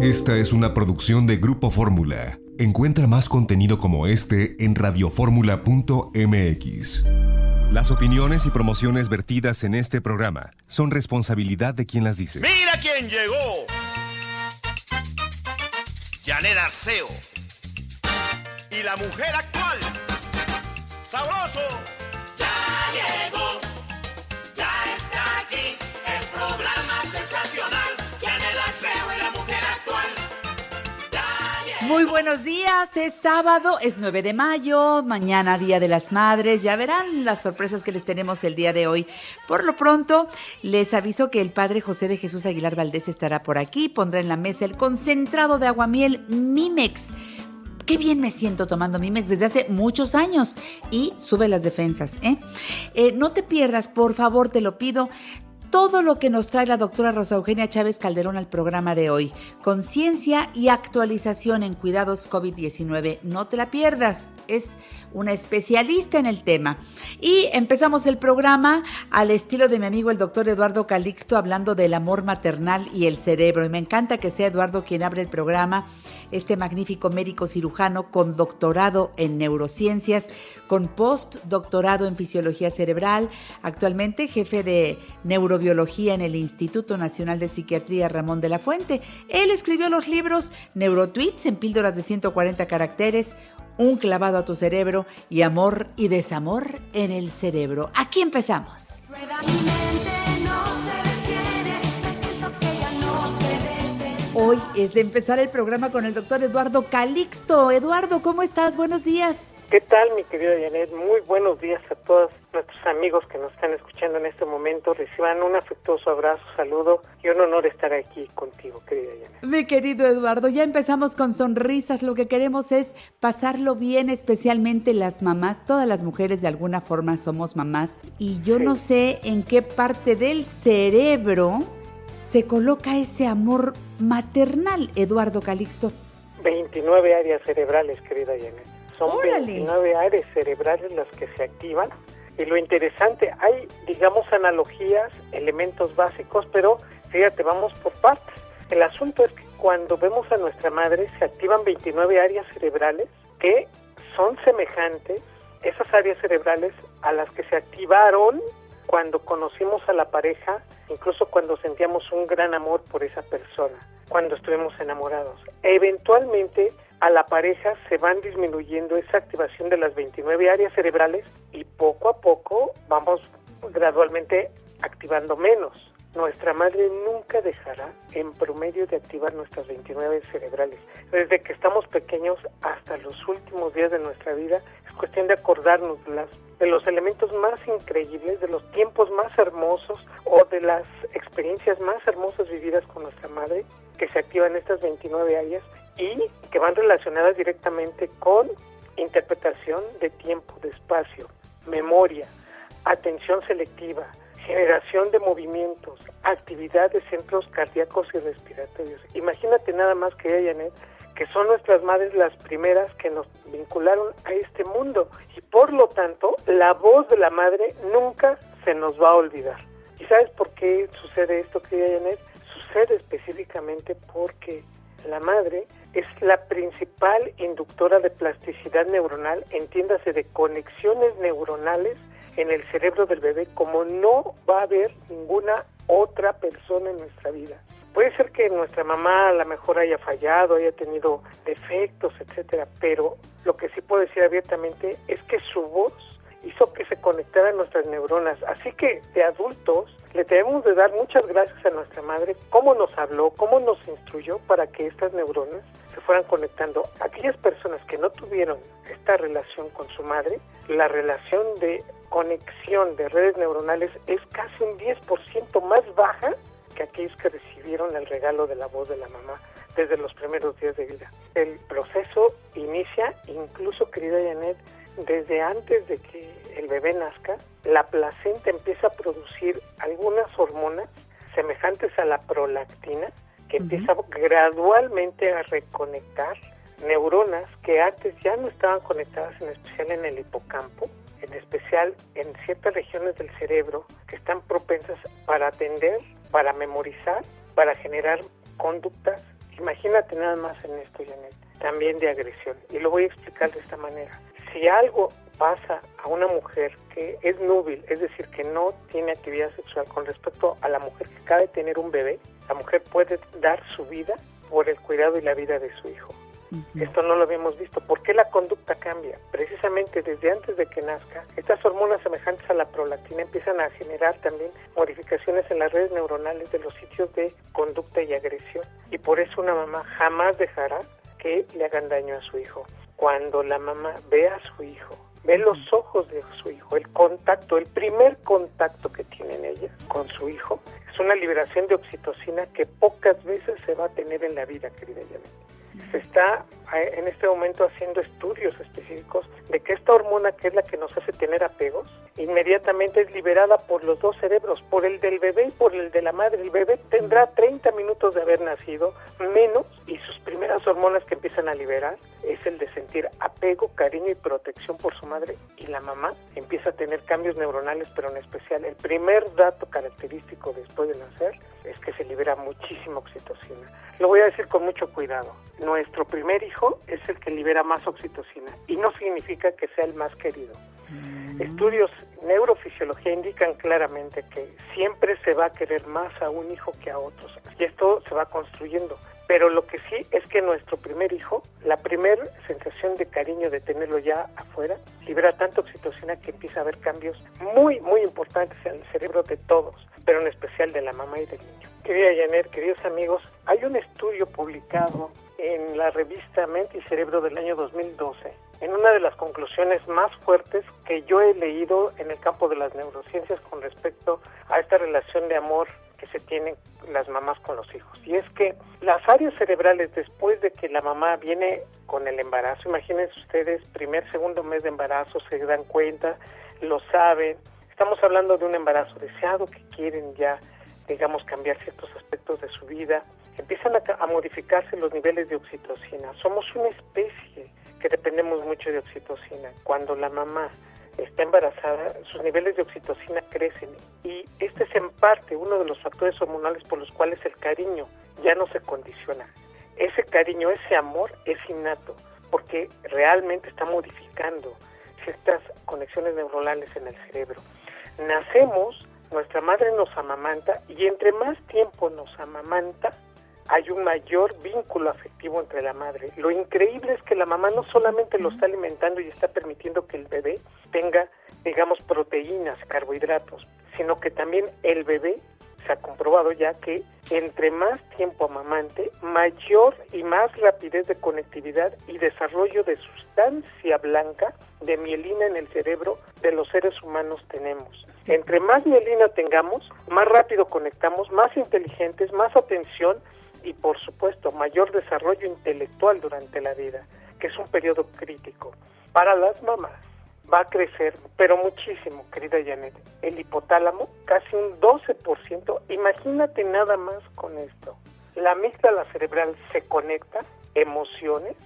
Esta es una producción de Grupo Fórmula. Encuentra más contenido como este en radioformula.mx. Las opiniones y promociones vertidas en este programa son responsabilidad de quien las dice. ¡Mira quién llegó! Janet Arceo. Y la mujer actual. ¡Sabroso! Muy buenos días, es sábado, es 9 de mayo, mañana Día de las Madres, ya verán las sorpresas que les tenemos el día de hoy. Por lo pronto, les aviso que el padre José de Jesús Aguilar Valdés estará por aquí, pondrá en la mesa el concentrado de aguamiel Mimex. Qué bien me siento tomando Mimex desde hace muchos años y sube las defensas. ¿eh? Eh, no te pierdas, por favor, te lo pido todo lo que nos trae la doctora Rosa Eugenia Chávez Calderón al programa de hoy. Conciencia y actualización en cuidados COVID-19. No te la pierdas. Es una especialista en el tema. Y empezamos el programa al estilo de mi amigo el doctor Eduardo Calixto hablando del amor maternal y el cerebro. Y me encanta que sea Eduardo quien abre el programa, este magnífico médico cirujano con doctorado en neurociencias, con postdoctorado en fisiología cerebral, actualmente jefe de neurobiología en el Instituto Nacional de Psiquiatría Ramón de la Fuente. Él escribió los libros Neurotweets en píldoras de 140 caracteres, un clavado a tu cerebro y amor y desamor en el cerebro. Aquí empezamos. Hoy es de empezar el programa con el doctor Eduardo Calixto. Eduardo, ¿cómo estás? Buenos días. ¿Qué tal, mi querida Janet? Muy buenos días a todos nuestros amigos que nos están escuchando en este momento. Reciban un afectuoso abrazo, saludo y un honor estar aquí contigo, querida Janet. Mi querido Eduardo, ya empezamos con sonrisas. Lo que queremos es pasarlo bien, especialmente las mamás. Todas las mujeres de alguna forma somos mamás. Y yo no sé en qué parte del cerebro se coloca ese amor maternal, Eduardo Calixto. 29 áreas cerebrales, querida Janet. Son Órale. 29 áreas cerebrales las que se activan. Y lo interesante, hay, digamos, analogías, elementos básicos, pero fíjate, vamos por partes. El asunto es que cuando vemos a nuestra madre se activan 29 áreas cerebrales que son semejantes, esas áreas cerebrales, a las que se activaron cuando conocimos a la pareja, incluso cuando sentíamos un gran amor por esa persona, cuando estuvimos enamorados. Eventualmente a la pareja se van disminuyendo esa activación de las 29 áreas cerebrales y poco a poco vamos gradualmente activando menos. Nuestra madre nunca dejará en promedio de activar nuestras 29 cerebrales. Desde que estamos pequeños hasta los últimos días de nuestra vida es cuestión de acordarnos de, los elementos más increíbles, de los tiempos más hermosos o de las experiencias más hermosas vividas con nuestra madre que se activan estas 29 áreas y que van relacionadas directamente con interpretación de tiempo, de espacio, memoria, atención selectiva, generación de movimientos, actividad de centros cardíacos y respiratorios. Imagínate nada más que Janet, que son nuestras madres las primeras que nos vincularon a este mundo y por lo tanto la voz de la madre nunca se nos va a olvidar. ¿Y sabes por qué sucede esto, querida Janet? Sucede específicamente porque la madre es la principal inductora de plasticidad neuronal, entiéndase de conexiones neuronales en el cerebro del bebé como no va a haber ninguna otra persona en nuestra vida. Puede ser que nuestra mamá a lo mejor haya fallado, haya tenido defectos, etcétera, pero lo que sí puedo decir abiertamente es que su voz hizo que se conectaran nuestras neuronas. Así que de adultos le debemos de dar muchas gracias a nuestra madre, cómo nos habló, cómo nos instruyó para que estas neuronas se fueran conectando. Aquellas personas que no tuvieron esta relación con su madre, la relación de conexión de redes neuronales es casi un 10% más baja que aquellos que recibieron el regalo de la voz de la mamá desde los primeros días de vida. El proceso inicia, incluso, querida Janet, desde antes de que el bebé nazca, la placenta empieza a producir algunas hormonas semejantes a la prolactina, que empieza gradualmente a reconectar neuronas que antes ya no estaban conectadas, en especial en el hipocampo, en especial en ciertas regiones del cerebro que están propensas para atender, para memorizar, para generar conductas. Imagínate nada más en esto, Janet, también de agresión. Y lo voy a explicar de esta manera. Si algo pasa a una mujer que es núbil, es decir, que no tiene actividad sexual con respecto a la mujer que acaba de tener un bebé, la mujer puede dar su vida por el cuidado y la vida de su hijo. Esto no lo habíamos visto. ¿Por qué la conducta cambia? Precisamente desde antes de que nazca, estas hormonas semejantes a la prolactina empiezan a generar también modificaciones en las redes neuronales de los sitios de conducta y agresión. Y por eso una mamá jamás dejará que le hagan daño a su hijo. Cuando la mamá ve a su hijo, ve los ojos de su hijo, el contacto, el primer contacto que tienen ella con su hijo, es una liberación de oxitocina que pocas veces se va a tener en la vida, querida Janet se está en este momento haciendo estudios específicos de que esta hormona, que es la que nos hace tener apegos, inmediatamente es liberada por los dos cerebros, por el del bebé y por el de la madre. El bebé tendrá 30 minutos de haber nacido, menos, y sus primeras hormonas que empiezan a liberar es el de sentir apego, cariño y protección por su madre. Y la mamá empieza a tener cambios neuronales, pero en especial el primer dato característico después de nacer es que se libera muchísima oxitocina. Lo voy a decir con mucho cuidado. Nuestro primer hijo es el que libera más oxitocina y no significa que sea el más querido. Estudios neurofisiología indican claramente que siempre se va a querer más a un hijo que a otros y esto se va construyendo. Pero lo que sí es que nuestro primer hijo, la primera sensación de cariño de tenerlo ya afuera, libera tanta oxitocina que empieza a haber cambios muy, muy importantes en el cerebro de todos, pero en especial de la mamá y del niño. Querida Janet, queridos amigos, hay un estudio publicado en la revista Mente y Cerebro del año 2012, en una de las conclusiones más fuertes que yo he leído en el campo de las neurociencias con respecto a esta relación de amor que se tienen las mamás con los hijos. Y es que las áreas cerebrales después de que la mamá viene con el embarazo, imagínense ustedes, primer, segundo mes de embarazo, se dan cuenta, lo saben, estamos hablando de un embarazo deseado que quieren ya, digamos, cambiar ciertos aspectos de su vida, empiezan a, a modificarse los niveles de oxitocina. Somos una especie que dependemos mucho de oxitocina. Cuando la mamá está embarazada, sus niveles de oxitocina crecen y este es en parte uno de los factores hormonales por los cuales el cariño ya no se condiciona. Ese cariño, ese amor es innato porque realmente está modificando ciertas conexiones neuronales en el cerebro. Nacemos, nuestra madre nos amamanta y entre más tiempo nos amamanta, hay un mayor vínculo afectivo entre la madre. Lo increíble es que la mamá no solamente lo está alimentando y está permitiendo que el bebé tenga, digamos, proteínas, carbohidratos, sino que también el bebé se ha comprobado ya que entre más tiempo amamante, mayor y más rapidez de conectividad y desarrollo de sustancia blanca de mielina en el cerebro de los seres humanos tenemos. Entre más mielina tengamos, más rápido conectamos, más inteligentes, más atención y por supuesto mayor desarrollo intelectual durante la vida, que es un periodo crítico. Para las mamás va a crecer, pero muchísimo, querida Janet. El hipotálamo, casi un 12%. Imagínate nada más con esto. La amígdala cerebral se conecta, emociones.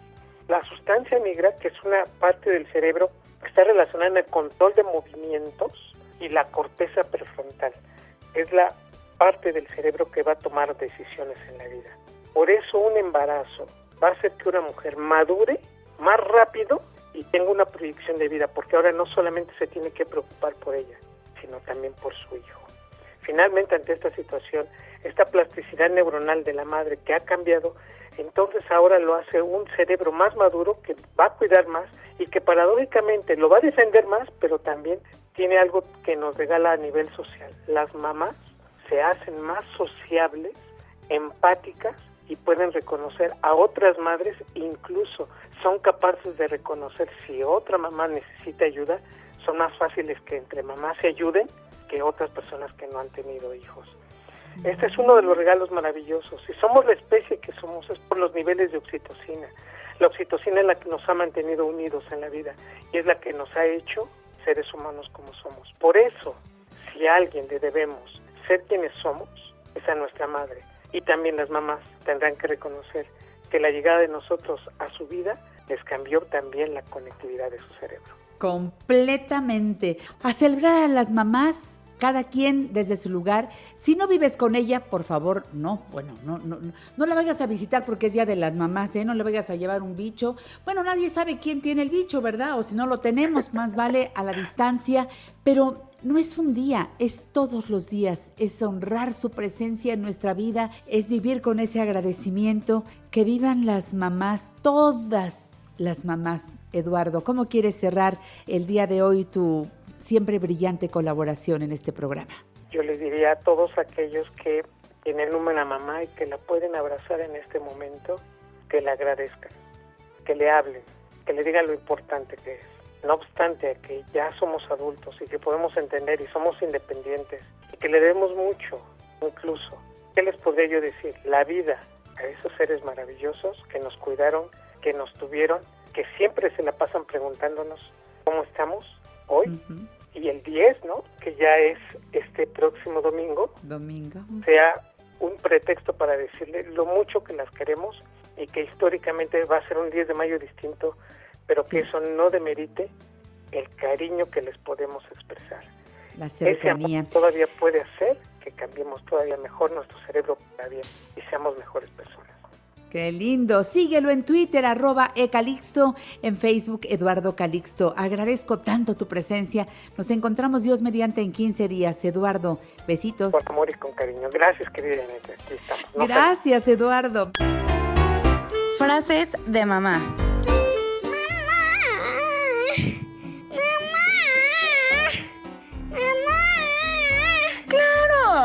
La sustancia negra, que es una parte del cerebro que está relacionada en el control de movimientos, y la corteza prefrontal. Es la parte del cerebro que va a tomar decisiones en la vida. Por eso un embarazo va a hacer que una mujer madure más rápido y tenga una proyección de vida, porque ahora no solamente se tiene que preocupar por ella, sino también por su hijo. Finalmente, ante esta situación, esta plasticidad neuronal de la madre que ha cambiado, entonces ahora lo hace un cerebro más maduro que va a cuidar más y que paradójicamente lo va a defender más, pero también tiene algo que nos regala a nivel social. Las mamás se hacen más sociables, empáticas y pueden reconocer a otras madres, incluso son capaces de reconocer si otra mamá necesita ayuda, son más fáciles que entre mamás se ayuden que otras personas que no han tenido hijos. Este es uno de los regalos maravillosos. Si somos la especie que somos es por los niveles de oxitocina. La oxitocina es la que nos ha mantenido unidos en la vida y es la que nos ha hecho seres humanos como somos. Por eso, si a alguien le debemos ser quienes somos, es a nuestra madre. Y también las mamás tendrán que reconocer que la llegada de nosotros a su vida les cambió también la conectividad de su cerebro. Completamente. A celebrar a las mamás, cada quien desde su lugar. Si no vives con ella, por favor, no, bueno, no, no, no, la vayas a visitar porque es día de las mamás, ¿eh? No le vayas a llevar un bicho. Bueno, nadie sabe quién tiene el bicho, ¿verdad? O si no lo tenemos, más vale a la distancia. Pero no es un día, es todos los días, es honrar su presencia en nuestra vida, es vivir con ese agradecimiento, que vivan las mamás, todas las mamás. Eduardo, ¿cómo quieres cerrar el día de hoy tu siempre brillante colaboración en este programa? Yo les diría a todos aquellos que tienen una mamá y que la pueden abrazar en este momento, que le agradezcan, que le hablen, que le digan lo importante que es. No obstante que ya somos adultos y que podemos entender y somos independientes y que le debemos mucho, incluso, ¿qué les podría yo decir? La vida a esos seres maravillosos que nos cuidaron, que nos tuvieron, que siempre se la pasan preguntándonos cómo estamos hoy y el 10, ¿no? Que ya es este próximo domingo, Domingo. sea un pretexto para decirle lo mucho que las queremos y que históricamente va a ser un 10 de mayo distinto, pero que eso no demerite el cariño que les podemos expresar. La Ese cercanía. todavía puede hacer que cambiemos todavía mejor nuestro cerebro para bien y seamos mejores personas. Qué lindo. Síguelo en Twitter, arroba ecalixto, en Facebook, Eduardo Calixto. Agradezco tanto tu presencia. Nos encontramos Dios mediante en 15 días. Eduardo, besitos. Con amor y con cariño. Gracias, querida Anita. Aquí estamos. No se- Gracias, Eduardo. Frases de mamá.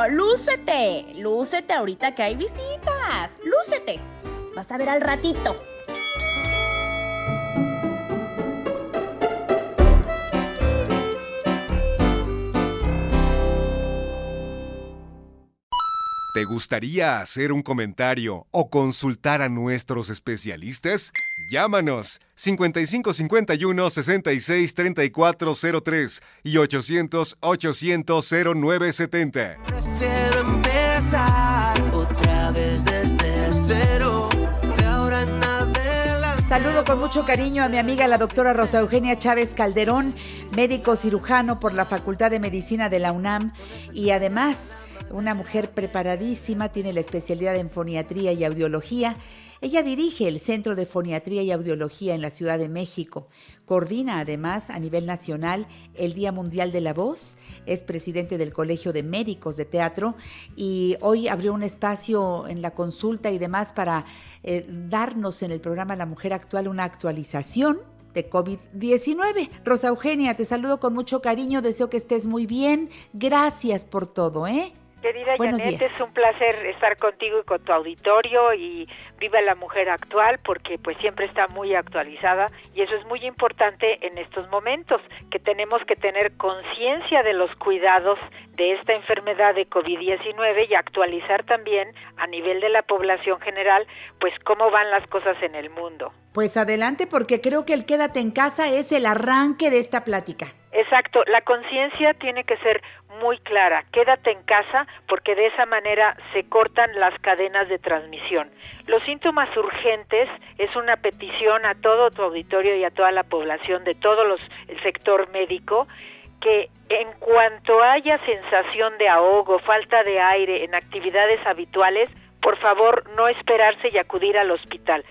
Lúcete, lúcete ahorita que hay visitas, lúcete. Vas a ver al ratito. ¿Te gustaría hacer un comentario o consultar a nuestros especialistas? Llámanos 5551 66 3403 y 800 800 0970. Prefiero empezar otra vez desde cero. De ahora en adelante. Saludo con mucho cariño a mi amiga la doctora Rosa Eugenia Chávez Calderón, médico cirujano por la Facultad de Medicina de la UNAM y además una mujer preparadísima, tiene la especialidad en foniatría y audiología. Ella dirige el Centro de Foniatría y Audiología en la Ciudad de México. Coordina además a nivel nacional el Día Mundial de la Voz. Es presidente del Colegio de Médicos de Teatro y hoy abrió un espacio en la consulta y demás para eh, darnos en el programa La Mujer Actual una actualización de COVID-19. Rosa Eugenia, te saludo con mucho cariño, deseo que estés muy bien. Gracias por todo, ¿eh? Querida Buenos Janet, días. es un placer estar contigo y con tu auditorio y viva la mujer actual porque pues siempre está muy actualizada y eso es muy importante en estos momentos que tenemos que tener conciencia de los cuidados de esta enfermedad de COVID-19 y actualizar también a nivel de la población general pues cómo van las cosas en el mundo. Pues adelante porque creo que el quédate en casa es el arranque de esta plática. Exacto, la conciencia tiene que ser muy clara. Quédate en casa porque de esa manera se cortan las cadenas de transmisión. Los síntomas urgentes es una petición a todo tu auditorio y a toda la población de todo los, el sector médico que en cuanto haya sensación de ahogo, falta de aire en actividades habituales, por favor no esperarse y acudir al hospital.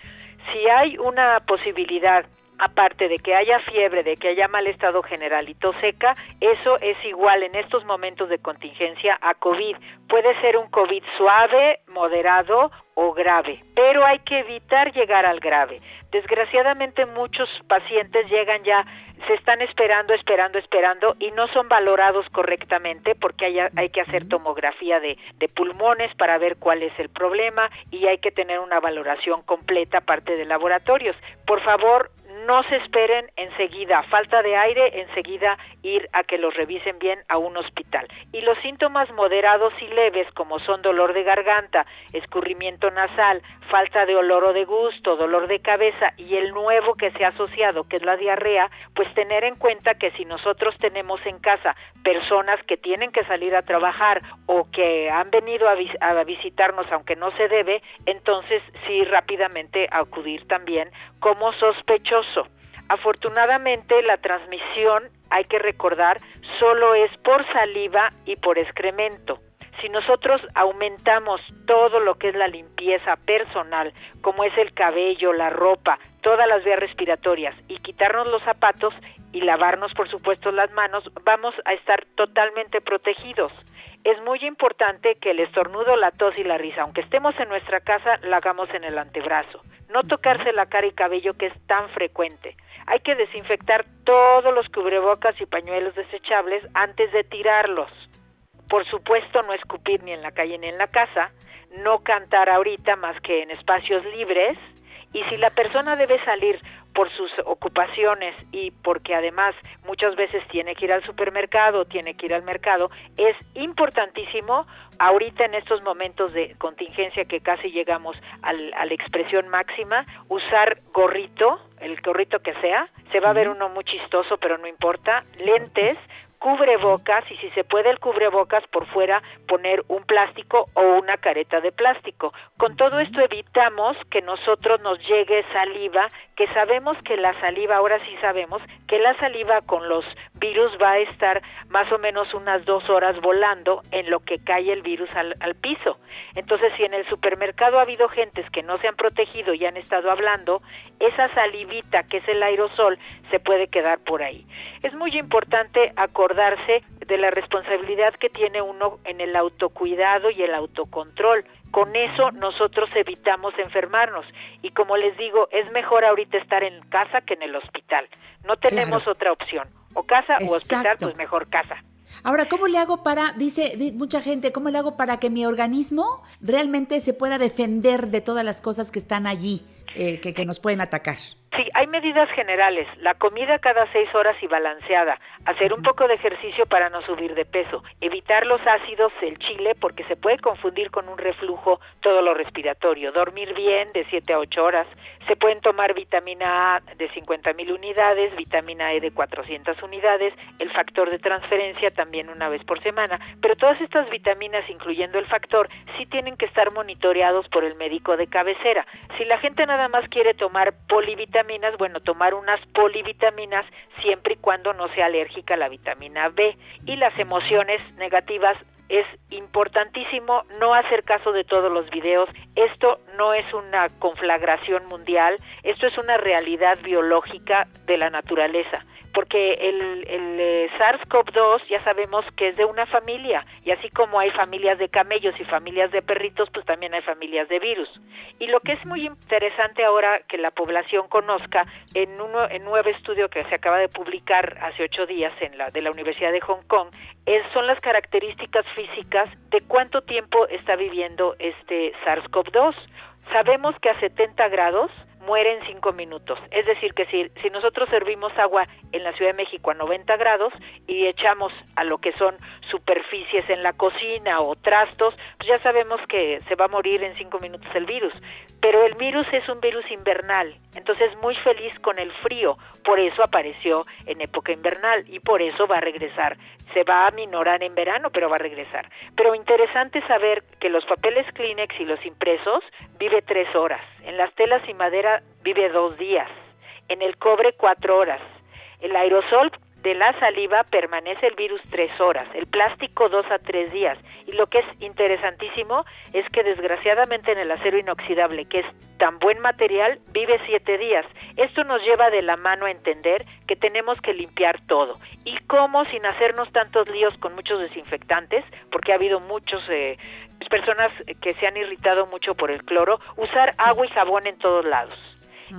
Si hay una posibilidad aparte de que haya fiebre, de que haya mal estado general y tos seca, eso es igual en estos momentos de contingencia a COVID. Puede ser un COVID suave, moderado o grave, pero hay que evitar llegar al grave. Desgraciadamente muchos pacientes llegan ya, se están esperando, esperando, esperando y no son valorados correctamente porque hay, hay que hacer tomografía de, de pulmones para ver cuál es el problema y hay que tener una valoración completa aparte de laboratorios. Por favor, no se esperen enseguida, falta de aire, enseguida ir a que los revisen bien a un hospital. Y los síntomas moderados y leves, como son dolor de garganta, escurrimiento nasal, falta de olor o de gusto, dolor de cabeza y el nuevo que se ha asociado, que es la diarrea, pues tener en cuenta que si nosotros tenemos en casa personas que tienen que salir a trabajar o que han venido a, a visitarnos aunque no se debe, entonces sí rápidamente acudir también como sospechoso. Afortunadamente la transmisión, hay que recordar, solo es por saliva y por excremento. Si nosotros aumentamos todo lo que es la limpieza personal, como es el cabello, la ropa, todas las vías respiratorias y quitarnos los zapatos y lavarnos por supuesto las manos, vamos a estar totalmente protegidos. Es muy importante que el estornudo, la tos y la risa, aunque estemos en nuestra casa, la hagamos en el antebrazo. No tocarse la cara y cabello que es tan frecuente. Hay que desinfectar todos los cubrebocas y pañuelos desechables antes de tirarlos. Por supuesto, no escupir ni en la calle ni en la casa, no cantar ahorita más que en espacios libres y si la persona debe salir por sus ocupaciones y porque además muchas veces tiene que ir al supermercado, tiene que ir al mercado, es importantísimo ahorita en estos momentos de contingencia que casi llegamos al- a la expresión máxima, usar gorrito, el gorrito que sea, se va a ver uno muy chistoso, pero no importa, lentes, cubrebocas y si se puede el cubrebocas por fuera poner un plástico o una careta de plástico. Con todo esto evitamos que nosotros nos llegue saliva, que sabemos que la saliva, ahora sí sabemos que la saliva con los virus va a estar más o menos unas dos horas volando en lo que cae el virus al, al piso. Entonces, si en el supermercado ha habido gentes que no se han protegido y han estado hablando, esa salivita que es el aerosol se puede quedar por ahí. Es muy importante acordarse de la responsabilidad que tiene uno en el autocuidado y el autocontrol. Con eso nosotros evitamos enfermarnos y como les digo, es mejor ahorita estar en casa que en el hospital. No tenemos Claro. otra opción. O casa o hospital, pues mejor casa. Ahora, ¿cómo le hago para, dice di- mucha gente, ¿cómo le hago para que mi organismo realmente se pueda defender de todas las cosas que están allí, eh, que, que nos pueden atacar? Sí, hay medidas generales. La comida cada seis horas y balanceada. Hacer un poco de ejercicio para no subir de peso. Evitar los ácidos, el chile, porque se puede confundir con un reflujo todo lo respiratorio. Dormir bien de 7 a 8 horas. Se pueden tomar vitamina A de 50 mil unidades, vitamina E de 400 unidades, el factor de transferencia también una vez por semana. Pero todas estas vitaminas, incluyendo el factor, sí tienen que estar monitoreados por el médico de cabecera. Si la gente nada más quiere tomar polivitaminas, bueno, tomar unas polivitaminas siempre y cuando no sea alérgica a la vitamina B. Y las emociones negativas es importantísimo no hacer caso de todos los videos. Esto no es una conflagración mundial, esto es una realidad biológica de la naturaleza. Porque el, el eh, SARS-CoV-2 ya sabemos que es de una familia, y así como hay familias de camellos y familias de perritos, pues también hay familias de virus. Y lo que es muy interesante ahora que la población conozca, en, un nuevo estudio que se acaba de publicar hace ocho días en la, de la Universidad de Hong Kong, es, son las características físicas de cuánto tiempo está viviendo este SARS-CoV-2. Sabemos que a 70 grados muere en 5 minutos. Es decir, que si, si nosotros servimos agua en la Ciudad de México a 90 grados y echamos a lo que son superficies en la cocina o trastos, pues ya sabemos que se va a morir en 5 minutos el virus. Pero el virus es un virus invernal, entonces muy feliz con el frío, por eso apareció en época invernal y por eso va a regresar. Se va a minorar en verano, pero va a regresar. Pero interesante saber que los papeles Kleenex y los impresos vive tres horas. En las telas y madera vive dos días. En el cobre cuatro horas. El aerosol de la saliva permanece el virus tres horas, el plástico dos a tres días. Y lo que es interesantísimo es que desgraciadamente en el acero inoxidable, que es tan buen material, vive siete días. Esto nos lleva de la mano a entender que tenemos que limpiar todo. Y cómo sin hacernos tantos líos con muchos desinfectantes, porque ha habido muchos... Eh, personas que se han irritado mucho por el cloro, usar agua y jabón en todos lados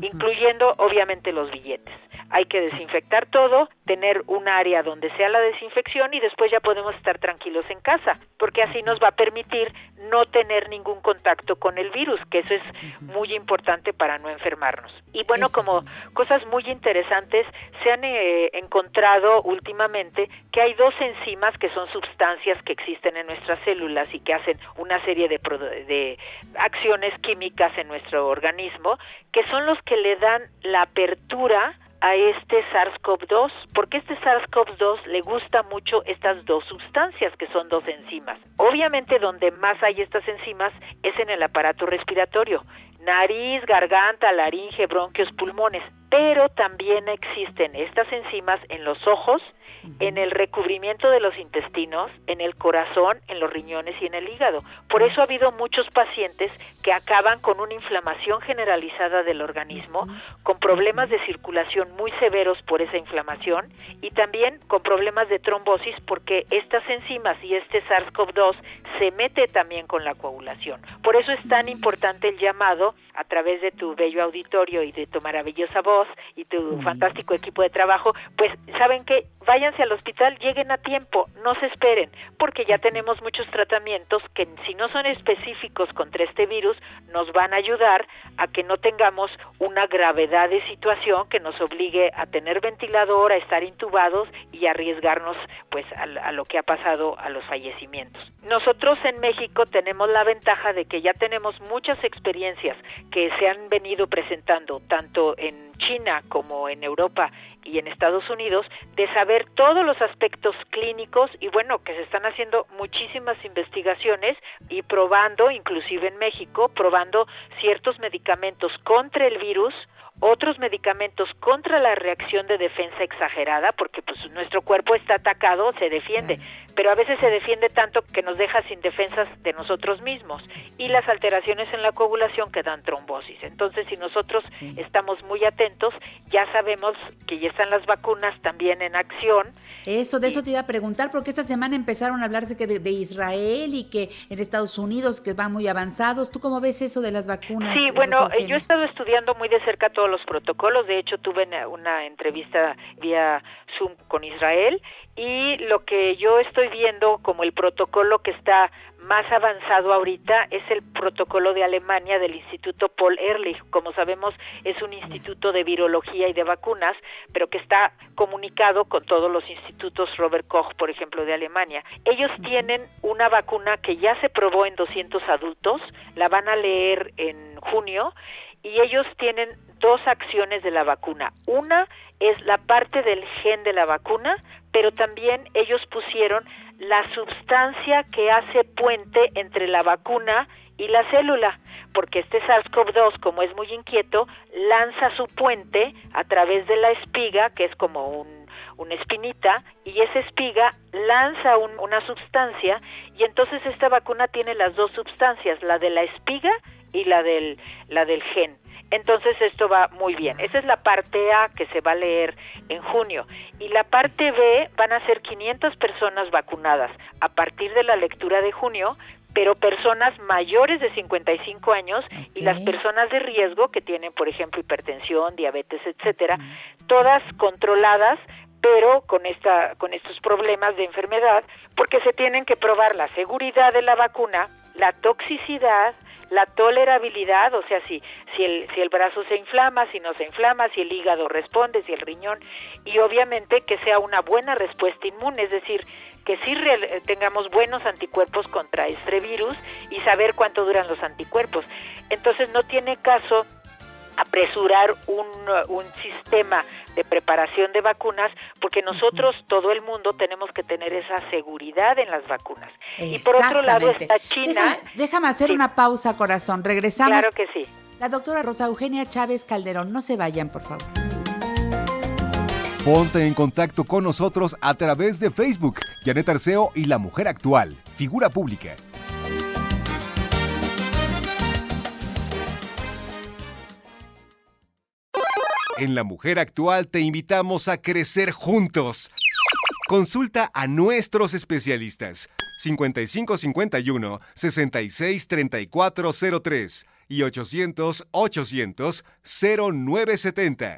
incluyendo obviamente los billetes. Hay que desinfectar todo, tener un área donde sea la desinfección y después ya podemos estar tranquilos en casa, porque así nos va a permitir no tener ningún contacto con el virus, que eso es muy importante para no enfermarnos. Y bueno, como cosas muy interesantes, se han eh, encontrado últimamente que hay dos enzimas que son sustancias que existen en nuestras células y que hacen una serie de, de acciones químicas en nuestro organismo, que son los que le dan la apertura a este SARS-CoV-2, porque este SARS-CoV-2 le gusta mucho estas dos sustancias que son dos enzimas. Obviamente donde más hay estas enzimas es en el aparato respiratorio, nariz, garganta, laringe, bronquios, pulmones, pero también existen estas enzimas en los ojos, en el recubrimiento de los intestinos, en el corazón, en los riñones y en el hígado. Por eso ha habido muchos pacientes que acaban con una inflamación generalizada del organismo, con problemas de circulación muy severos por esa inflamación y también con problemas de trombosis porque estas enzimas y este SARS-CoV-2 se mete también con la coagulación. Por eso es tan importante el llamado a través de tu bello auditorio y de tu maravillosa voz y tu fantástico equipo de trabajo, pues saben que váyanse al hospital, lleguen a tiempo, no se esperen, porque ya tenemos muchos tratamientos que si no son específicos contra este virus, nos van a ayudar a que no tengamos una gravedad de situación que nos obligue a tener ventilador, a estar intubados y a arriesgarnos pues a, a lo que ha pasado a los fallecimientos. Nosotros en México tenemos la ventaja de que ya tenemos muchas experiencias que se han venido presentando tanto en China como en Europa y en Estados Unidos de saber todos los aspectos clínicos y bueno que se están haciendo muchísimas investigaciones y probando inclusive en México probando ciertos medicamentos contra el virus otros medicamentos contra la reacción de defensa exagerada, porque pues nuestro cuerpo está atacado, se defiende, pero a veces se defiende tanto que nos deja sin defensas de nosotros mismos y las alteraciones en la coagulación que dan trombosis. Entonces, si nosotros estamos muy atentos, ya sabemos que ya están las vacunas también en acción. Eso, de eso te iba a preguntar, porque esta semana empezaron a hablarse que de, de Israel y que en Estados Unidos que van muy avanzados. ¿Tú cómo ves eso de las vacunas? Sí, bueno, eh, yo he estado estudiando muy de cerca todos los protocolos. De hecho, tuve una- una entrevista vía Zoom con Israel y lo que yo estoy viendo como el protocolo que está más avanzado ahorita es el protocolo de Alemania del Instituto Paul Ehrlich. Como sabemos, es un instituto de virología y de vacunas, pero que está comunicado con todos los institutos Robert Koch, por ejemplo, de Alemania. Ellos tienen una vacuna que ya se probó en 200 adultos, la van a leer en junio y ellos tienen dos acciones de la vacuna. Una es la parte del gen de la vacuna, pero también ellos pusieron la sustancia que hace puente entre la vacuna y la célula, porque este SARS-CoV-2, como es muy inquieto, lanza su puente a través de la espiga, que es como un, una espinita, y esa espiga lanza un- una sustancia, y entonces esta vacuna tiene las dos sustancias, la de la espiga y la del, la del gen. Entonces esto va muy bien. Esa es la parte A que se va a leer en junio. Y la parte B van a ser 500 personas vacunadas a partir de la lectura de junio, pero personas mayores de 55 años y las personas de riesgo que tienen, por ejemplo, hipertensión, diabetes, etcétera, todas controladas pero con esta con estos problemas de enfermedad porque se tienen que probar la seguridad de la vacuna, la toxicidad, la tolerabilidad, o sea, si si el si el brazo se inflama, si no se inflama, si el hígado responde, si el riñón y obviamente que sea una buena respuesta inmune, es decir, que sí eh, tengamos buenos anticuerpos contra este virus y saber cuánto duran los anticuerpos. Entonces no tiene caso apresurar un, un sistema de preparación de vacunas porque nosotros, todo el mundo, tenemos que tener esa seguridad en las vacunas. Y por otro lado está China. Déjame, déjame hacer Sí. una pausa, corazón. Regresamos. Claro que sí. La doctora Rosa Eugenia Chávez Calderón. No se vayan, por favor. Ponte en contacto con nosotros a través de Facebook, Janet Arceo y La Mujer Actual, figura pública. En La Mujer Actual te invitamos a crecer juntos. Consulta a nuestros especialistas 5551 663403 y 800 800 0970.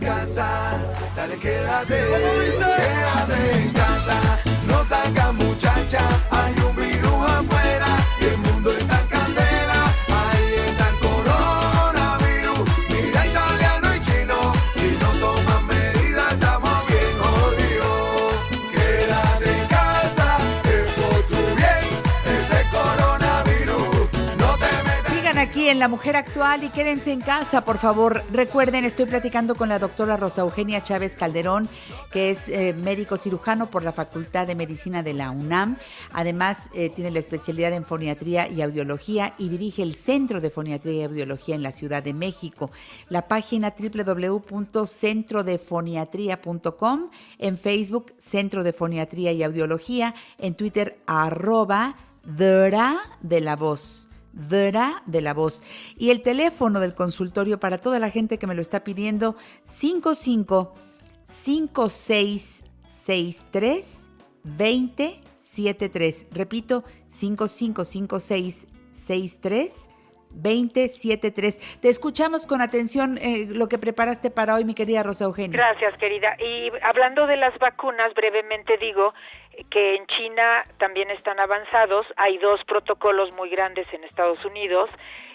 pasar. Dale, quédate, quédate en casa. No salga muchacha, En La Mujer Actual y quédense en casa, por favor. Recuerden, estoy platicando con la doctora Rosa Eugenia Chávez Calderón, que es eh, médico cirujano por la Facultad de Medicina de la UNAM. Además, eh, tiene la especialidad en foniatría y audiología y dirige el Centro de Foniatría y Audiología en la Ciudad de México. La página www.centrodefoniatría.com, en Facebook, Centro de Foniatría y Audiología, en Twitter, arroba de la Voz. Dra de la Voz. Y el teléfono del consultorio para toda la gente que me lo está pidiendo, 55 5663 2073. Repito, 555663 2073. Te escuchamos con atención eh, lo que preparaste para hoy, mi querida Rosa Eugenia. Gracias, querida. Y hablando de las vacunas, brevemente digo que en China también están avanzados. Hay dos protocolos muy grandes en Estados Unidos.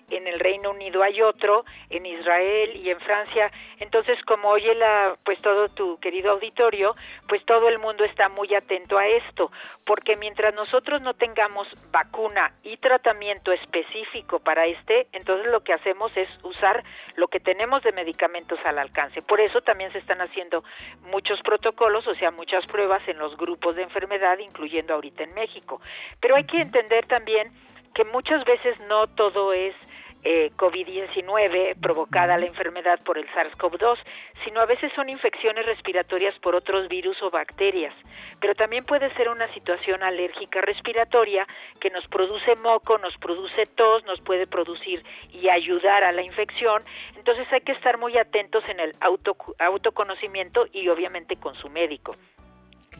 En el Reino Unido hay otro, en Israel y en Francia. Entonces, como oye la, pues todo tu querido auditorio, pues todo el mundo está muy atento a esto, porque mientras nosotros no tengamos vacuna y tratamiento específico para este, entonces lo que hacemos es usar lo que tenemos de medicamentos al alcance. Por eso también se están haciendo muchos protocolos, o sea, muchas pruebas en los grupos de enfermedad, incluyendo ahorita en México. Pero hay que entender también que muchas veces no todo es eh, COVID-19 provocada la enfermedad por el SARS-CoV-2, sino a veces son infecciones respiratorias por otros virus o bacterias. Pero también puede ser una situación alérgica respiratoria que nos produce moco, nos produce tos, nos puede producir y ayudar a la infección. Entonces hay que estar muy atentos en el auto, autoconocimiento y obviamente con su médico.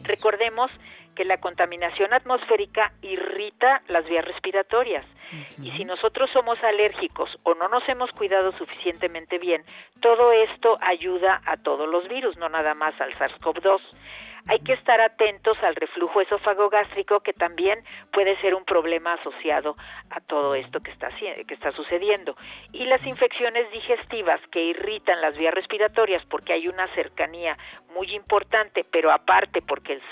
Recordemos que la contaminación atmosférica irrita las vías respiratorias. Y si nosotros somos alérgicos o no nos hemos cuidado suficientemente bien, todo esto ayuda a todos los virus, no nada más al SARS-CoV-2. Hay que estar atentos al reflujo esofagogástrico que también puede ser un problema asociado a todo esto que está, que está sucediendo. Y las infecciones digestivas que irritan las vías respiratorias porque hay una cercanía muy importante, pero aparte porque el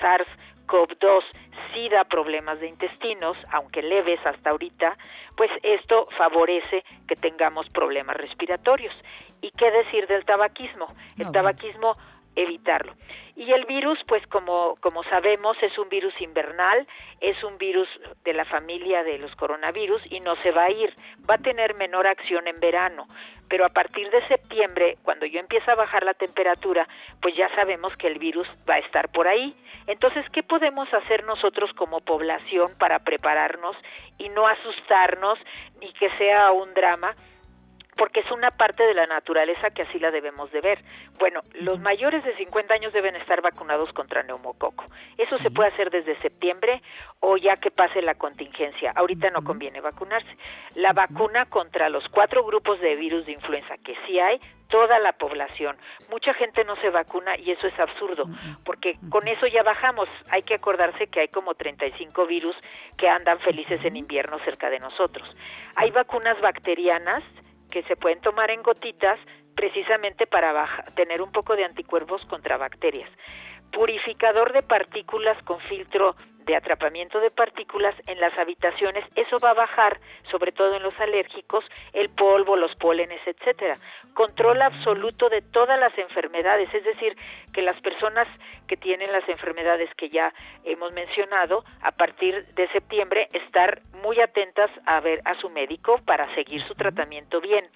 SARS-CoV-2 sí da problemas de intestinos, aunque leves hasta ahorita, pues esto favorece que tengamos problemas respiratorios. ¿Y qué decir del tabaquismo? El tabaquismo evitarlo. Y el virus, pues como, como sabemos, es un virus invernal, es un virus de la familia de los coronavirus y no se va a ir, va a tener menor acción en verano, pero a partir de septiembre, cuando yo empieza a bajar la temperatura, pues ya sabemos que el virus va a estar por ahí. Entonces, ¿qué podemos hacer nosotros como población para prepararnos y no asustarnos ni que sea un drama? Porque es una parte de la naturaleza que así la debemos de ver. Bueno, los mayores de 50 años deben estar vacunados contra neumococo. Eso se puede hacer desde septiembre o ya que pase la contingencia. Ahorita no conviene vacunarse. La vacuna contra los cuatro grupos de virus de influenza que sí hay, toda la población. Mucha gente no se vacuna y eso es absurdo, porque con eso ya bajamos. Hay que acordarse que hay como 35 virus que andan felices en invierno cerca de nosotros. Hay vacunas bacterianas que se pueden tomar en gotitas precisamente para baja- tener un poco de anticuerpos contra bacterias. Purificador de partículas con filtro de atrapamiento de partículas en las habitaciones, eso va a bajar, sobre todo en los alérgicos, el polvo, los pólenes, etcétera. Control absoluto de todas las enfermedades, es decir, que las personas que tienen las enfermedades que ya hemos mencionado, a partir de septiembre estar muy atentas a ver a su médico para seguir su tratamiento bien.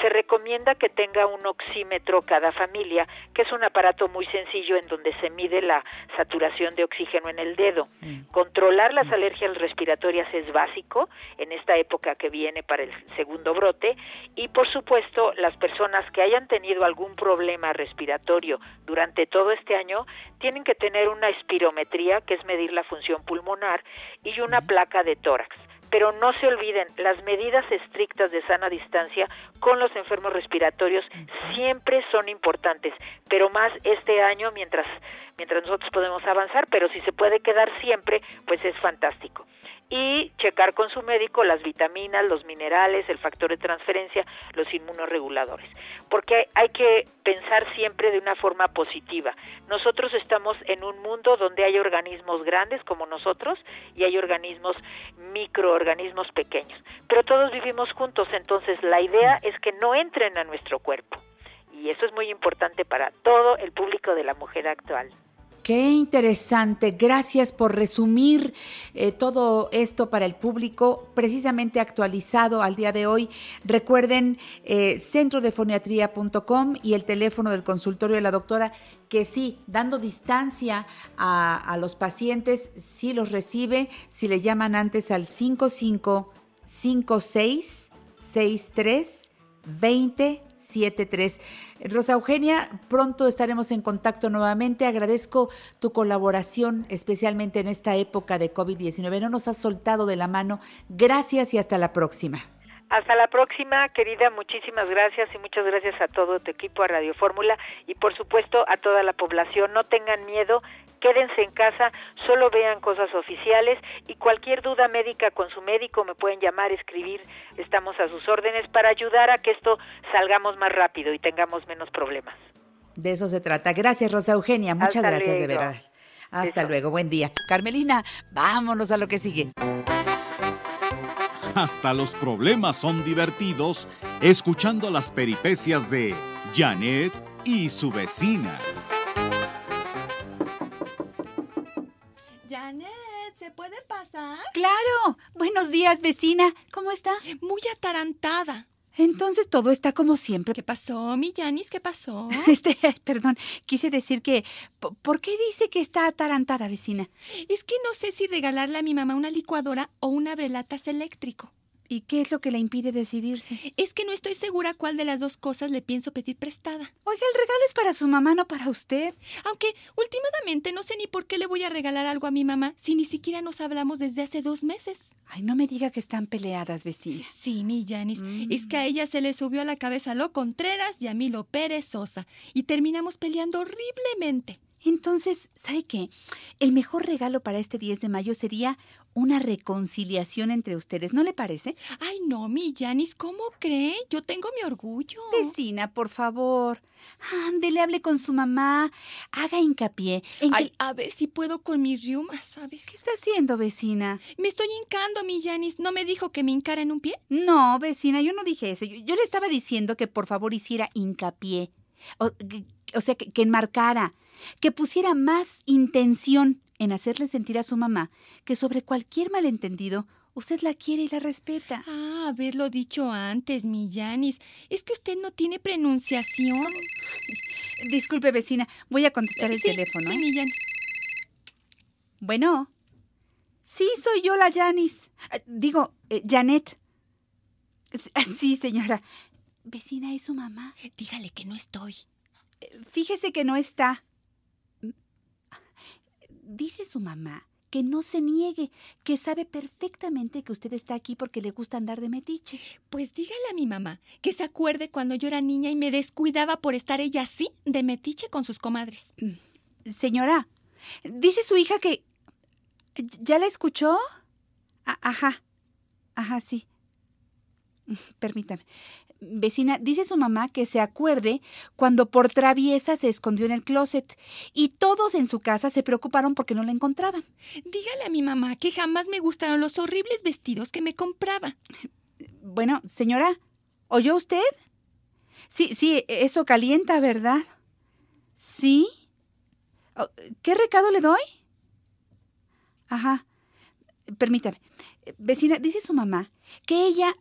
Se recomienda que tenga un oxímetro cada familia, que es un aparato muy sencillo en donde se mide la saturación de oxígeno en el dedo. Controlar las alergias respiratorias es básico en esta época que viene para el segundo brote y por supuesto las personas que hayan tenido algún problema respiratorio durante todo este año tienen que tener una espirometría, que es medir la función pulmonar, y una placa de tórax. Pero no se olviden, las medidas estrictas de sana distancia con los enfermos respiratorios siempre son importantes, pero más este año mientras mientras nosotros podemos avanzar, pero si se puede quedar siempre, pues es fantástico y checar con su médico las vitaminas, los minerales, el factor de transferencia, los inmunoreguladores. Porque hay que pensar siempre de una forma positiva. Nosotros estamos en un mundo donde hay organismos grandes como nosotros y hay organismos microorganismos pequeños. Pero todos vivimos juntos, entonces la idea es que no entren a nuestro cuerpo. Y eso es muy importante para todo el público de la mujer actual. Qué interesante. Gracias por resumir eh, todo esto para el público, precisamente actualizado al día de hoy. Recuerden eh, centrodefoniatría.com y el teléfono del consultorio de la doctora, que sí, dando distancia a, a los pacientes, sí los recibe, si le llaman antes al 5556 63 2073. Rosa Eugenia, pronto estaremos en contacto nuevamente. Agradezco tu colaboración, especialmente en esta época de COVID-19. No nos has soltado de la mano. Gracias y hasta la próxima. Hasta la próxima, querida. Muchísimas gracias y muchas gracias a todo tu equipo, a Radio Fórmula y por supuesto a toda la población. No tengan miedo, quédense en casa, solo vean cosas oficiales y cualquier duda médica con su médico me pueden llamar, escribir, estamos a sus órdenes para ayudar a que esto salgamos más rápido y tengamos menos problemas. De eso se trata. Gracias, Rosa Eugenia. Muchas Hasta gracias, de verdad. Hasta Eso. luego. Buen día. Carmelina, vámonos a lo que sigue. Hasta los problemas son divertidos escuchando las peripecias de Janet y su vecina. Janet, ¿se puede pasar? Claro. Buenos días, vecina. ¿Cómo está? Muy atarantada. Entonces todo está como siempre. ¿Qué pasó, mi Janis? ¿Qué pasó? Este, perdón, quise decir que. po- ¿Por qué dice que está atarantada, vecina? Es que no sé si regalarle a mi mamá una licuadora o un abrelatas eléctrico. ¿Y qué es lo que la impide decidirse? Es que no estoy segura cuál de las dos cosas le pienso pedir prestada. Oiga, el regalo es para su mamá, no para usted. Aunque últimamente no sé ni por qué le voy a regalar algo a mi mamá si ni siquiera nos hablamos desde hace dos meses. Ay, no me diga que están peleadas, vecina. Sí, mi Janis. Mm. Es que a ella se le subió a la cabeza lo Contreras y a mí lo perezosa. Y terminamos peleando horriblemente. Entonces, ¿sabe qué? El mejor regalo para este 10 de mayo sería una reconciliación entre ustedes, ¿no le parece? Ay, no, mi Janis, ¿cómo cree? Yo tengo mi orgullo. Vecina, por favor. Ándele, hable con su mamá. Haga hincapié en que... Ay, a ver si puedo con mis riumas, a ver. ¿Qué está haciendo, vecina? Me estoy hincando, mi Janis. ¿No me dijo que me hincara en un pie? No, vecina, yo no dije eso. Yo, yo le estaba diciendo que por favor hiciera hincapié. O, que- o sea, que, que enmarcara, que pusiera más intención en hacerle sentir a su mamá que sobre cualquier malentendido usted la quiere y la respeta. Ah, haberlo dicho antes, mi Janis. Es que usted no tiene pronunciación. Disculpe, vecina, voy a contestar el Sí, teléfono. Sí, ¿eh? mi Janis. Bueno. Sí, soy yo la Janis. Ah, Digo, eh, Janet. Ah, Sí, señora. Vecina, ¿es su mamá? Dígale que no estoy. Eh, Fíjese que no está. Mm, Dice su mamá que no se niegue, que sabe perfectamente que usted está aquí porque le gusta andar de metiche. Pues dígale a mi mamá que se acuerde cuando yo era niña y me descuidaba por estar ella así de metiche con sus comadres. Señora, dice su hija que... ¿Ya la escuchó? A- ajá, ajá, sí. Permítame. Vecina, dice su mamá que se acuerde cuando por traviesa se escondió en el closet y todos en su casa se preocuparon porque no la encontraban. Dígale a mi mamá que jamás me gustaron los horribles vestidos que me compraba. Bueno, señora, ¿oyó usted? Sí, sí, eso calienta, ¿verdad? ¿Sí? Oh, ¿Qué recado le doy? Ajá. Permítame. Vecina, dice su mamá que ella,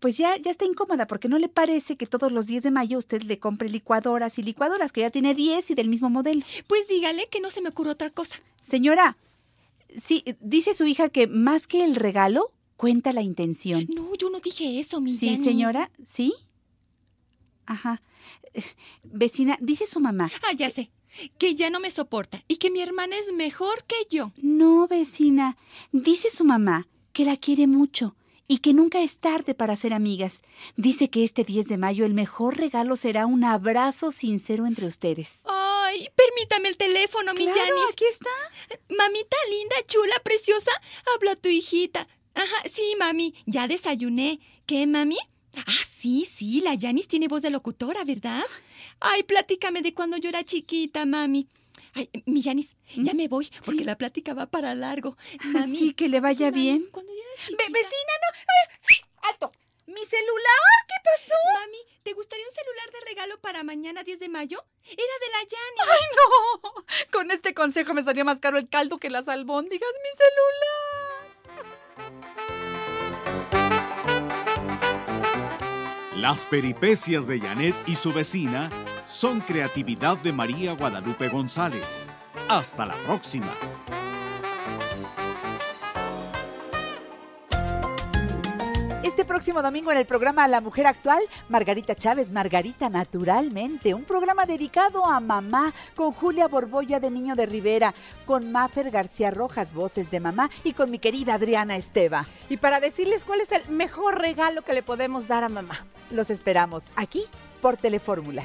pues ya, ya está incómoda porque no le parece que todos los 10 de mayo usted le compre licuadoras y licuadoras, que ya tiene 10 y del mismo modelo. Pues dígale que no se me ocurre otra cosa. Señora, sí, dice su hija que más que el regalo, cuenta la intención. No, yo no dije eso, mi Sí, Janis. señora, sí. Ajá. Eh, Vecina, dice su mamá. Ah, ya sé. Que ya no me soporta y que mi hermana es mejor que yo. No, vecina. Dice su mamá que la quiere mucho y que nunca es tarde para ser amigas. Dice que este 10 de mayo el mejor regalo será un abrazo sincero entre ustedes. Ay, permítame el teléfono, mi Claro, Janis. aquí está. Mamita linda, chula, preciosa, habla tu hijita. Ajá, sí, mami, ya desayuné. ¿Qué, mami? Ah, sí, sí, la Janis tiene voz de locutora, ¿verdad? Ay, platícame de cuando yo era chiquita, mami. Ay, mi Janis, ya me voy, porque la plática va para largo. Mami. Sí, que le vaya mami, bien. Cuando yo era chiquita. vecina, no. ¡Ay! ¡Alto! ¿Mi celular? ¿Qué pasó? Mami, ¿te gustaría un celular de regalo para mañana 10 de mayo? Era de la Janis. ¡Ay, no! Con este consejo me salió más caro el caldo que las albóndigas. ¡Mi celular! Las peripecias de Janet y su vecina son creatividad de María Guadalupe González. Hasta la próxima. Este próximo domingo en el programa La Mujer Actual, Margarita Chávez, Margarita Naturalmente, un programa dedicado a mamá, con Julia Borbolla de Niño de Rivera, con Mafer García Rojas, voces de mamá, y con mi querida Adriana Esteva. Y para decirles cuál es el mejor regalo que le podemos dar a mamá. Los esperamos aquí por Telefórmula.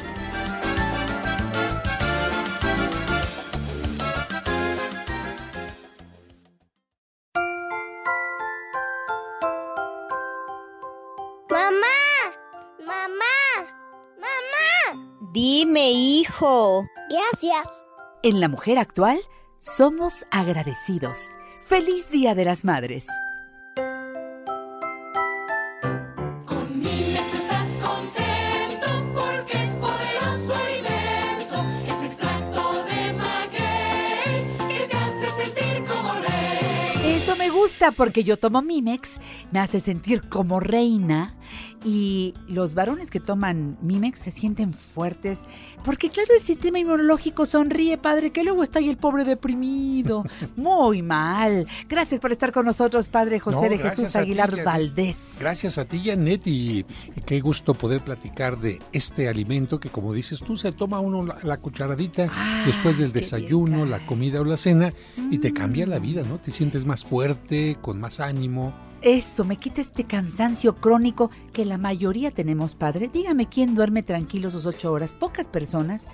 Dime, hijo. Gracias. En La Mujer Actual, somos agradecidos. ¡Feliz Día de las Madres! Gusta porque yo tomo Mimex, me hace sentir como reina y los varones que toman Mimex se sienten fuertes porque claro, el sistema inmunológico sonríe, padre, que luego está ahí el pobre deprimido. Muy mal. Gracias por estar con nosotros, padre José No, de Jesús ti, Aguilar. Valdés. Gracias a ti, Janet, y, y qué gusto poder platicar de este alimento que, como dices tú, se toma uno la, la cucharadita Ah, después del desayuno, la comida o la cena, y te cambia la vida, ¿no? Te sientes más fuerte, con más ánimo. Eso, me quita este cansancio crónico que la mayoría tenemos, padre. Dígame quién duerme tranquilo sus ocho horas. Pocas personas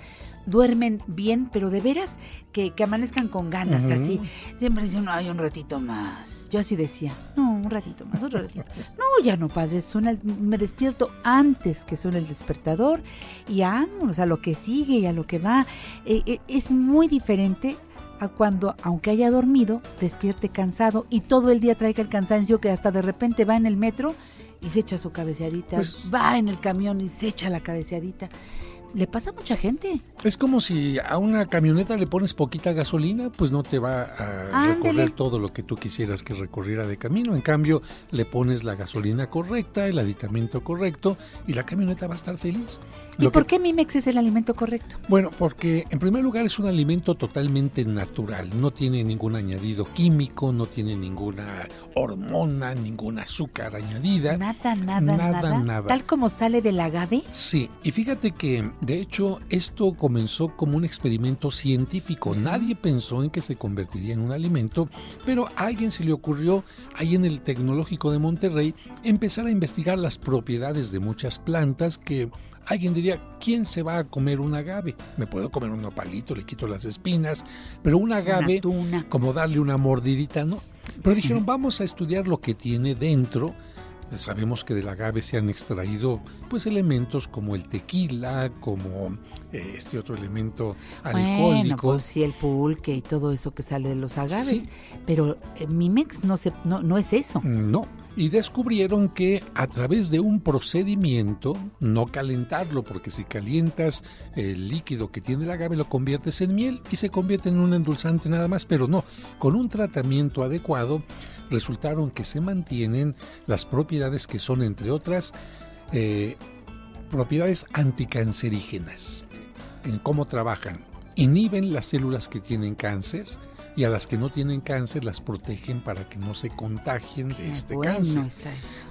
duermen bien, pero de veras que, que amanezcan con ganas, así. Siempre dicen, no, hay un ratito más. Yo así decía, no, un ratito más, otro ratito. No, ya no, padre, suena el- me despierto antes que suene el despertador y vámonos a lo que sigue y a lo que va. Eh, eh, es muy diferente a cuando, aunque haya dormido, despierte cansado y todo el día traiga el cansancio que hasta de repente va en el metro y se echa su cabeceadita, Pues- va en el camión y se echa la cabeceadita. Le pasa a mucha gente. Es como si a una camioneta le pones poquita gasolina, pues no te va a recorrer todo lo que tú quisieras que recorriera de camino. En cambio, le pones la gasolina correcta, el aditamento correcto y la camioneta va a estar feliz. ¿Y por que- qué Mimex es el alimento correcto? Bueno, porque en primer lugar es un alimento totalmente natural, no tiene ningún añadido químico, no tiene ninguna hormona, ningún azúcar añadida. Nada, nada, nada, Nada, nada. Tal como sale del agave. Sí, y fíjate que de hecho esto comenzó como un experimento científico. Nadie pensó en que se convertiría en un alimento, pero a alguien se le ocurrió ahí en el Tecnológico de Monterrey empezar a investigar las propiedades de muchas plantas que alguien diría, ¿quién se va a comer un agave? Me puedo comer un nopalito, le quito las espinas, pero un agave, como darle una mordidita, ¿no? Pero dijeron, vamos a estudiar lo que tiene dentro. Sabemos que del agave se han extraído pues elementos como el tequila, como eh, este otro elemento Bueno, alcohólico. pues sí, el pulque y todo eso que sale de los agaves. Sí. Pero eh, Mimex no, se, no, no es eso. No. Y descubrieron que a través de un procedimiento, no calentarlo, porque si calientas el líquido que tiene el agave lo conviertes en miel y se convierte en un endulzante nada más, pero no, con un tratamiento adecuado resultaron que se mantienen las propiedades que son, entre otras, eh, propiedades anticancerígenas. En cómo trabajan. Inhiben las células que tienen cáncer y a las que no tienen cáncer las protegen para que no se contagien de este bueno cáncer.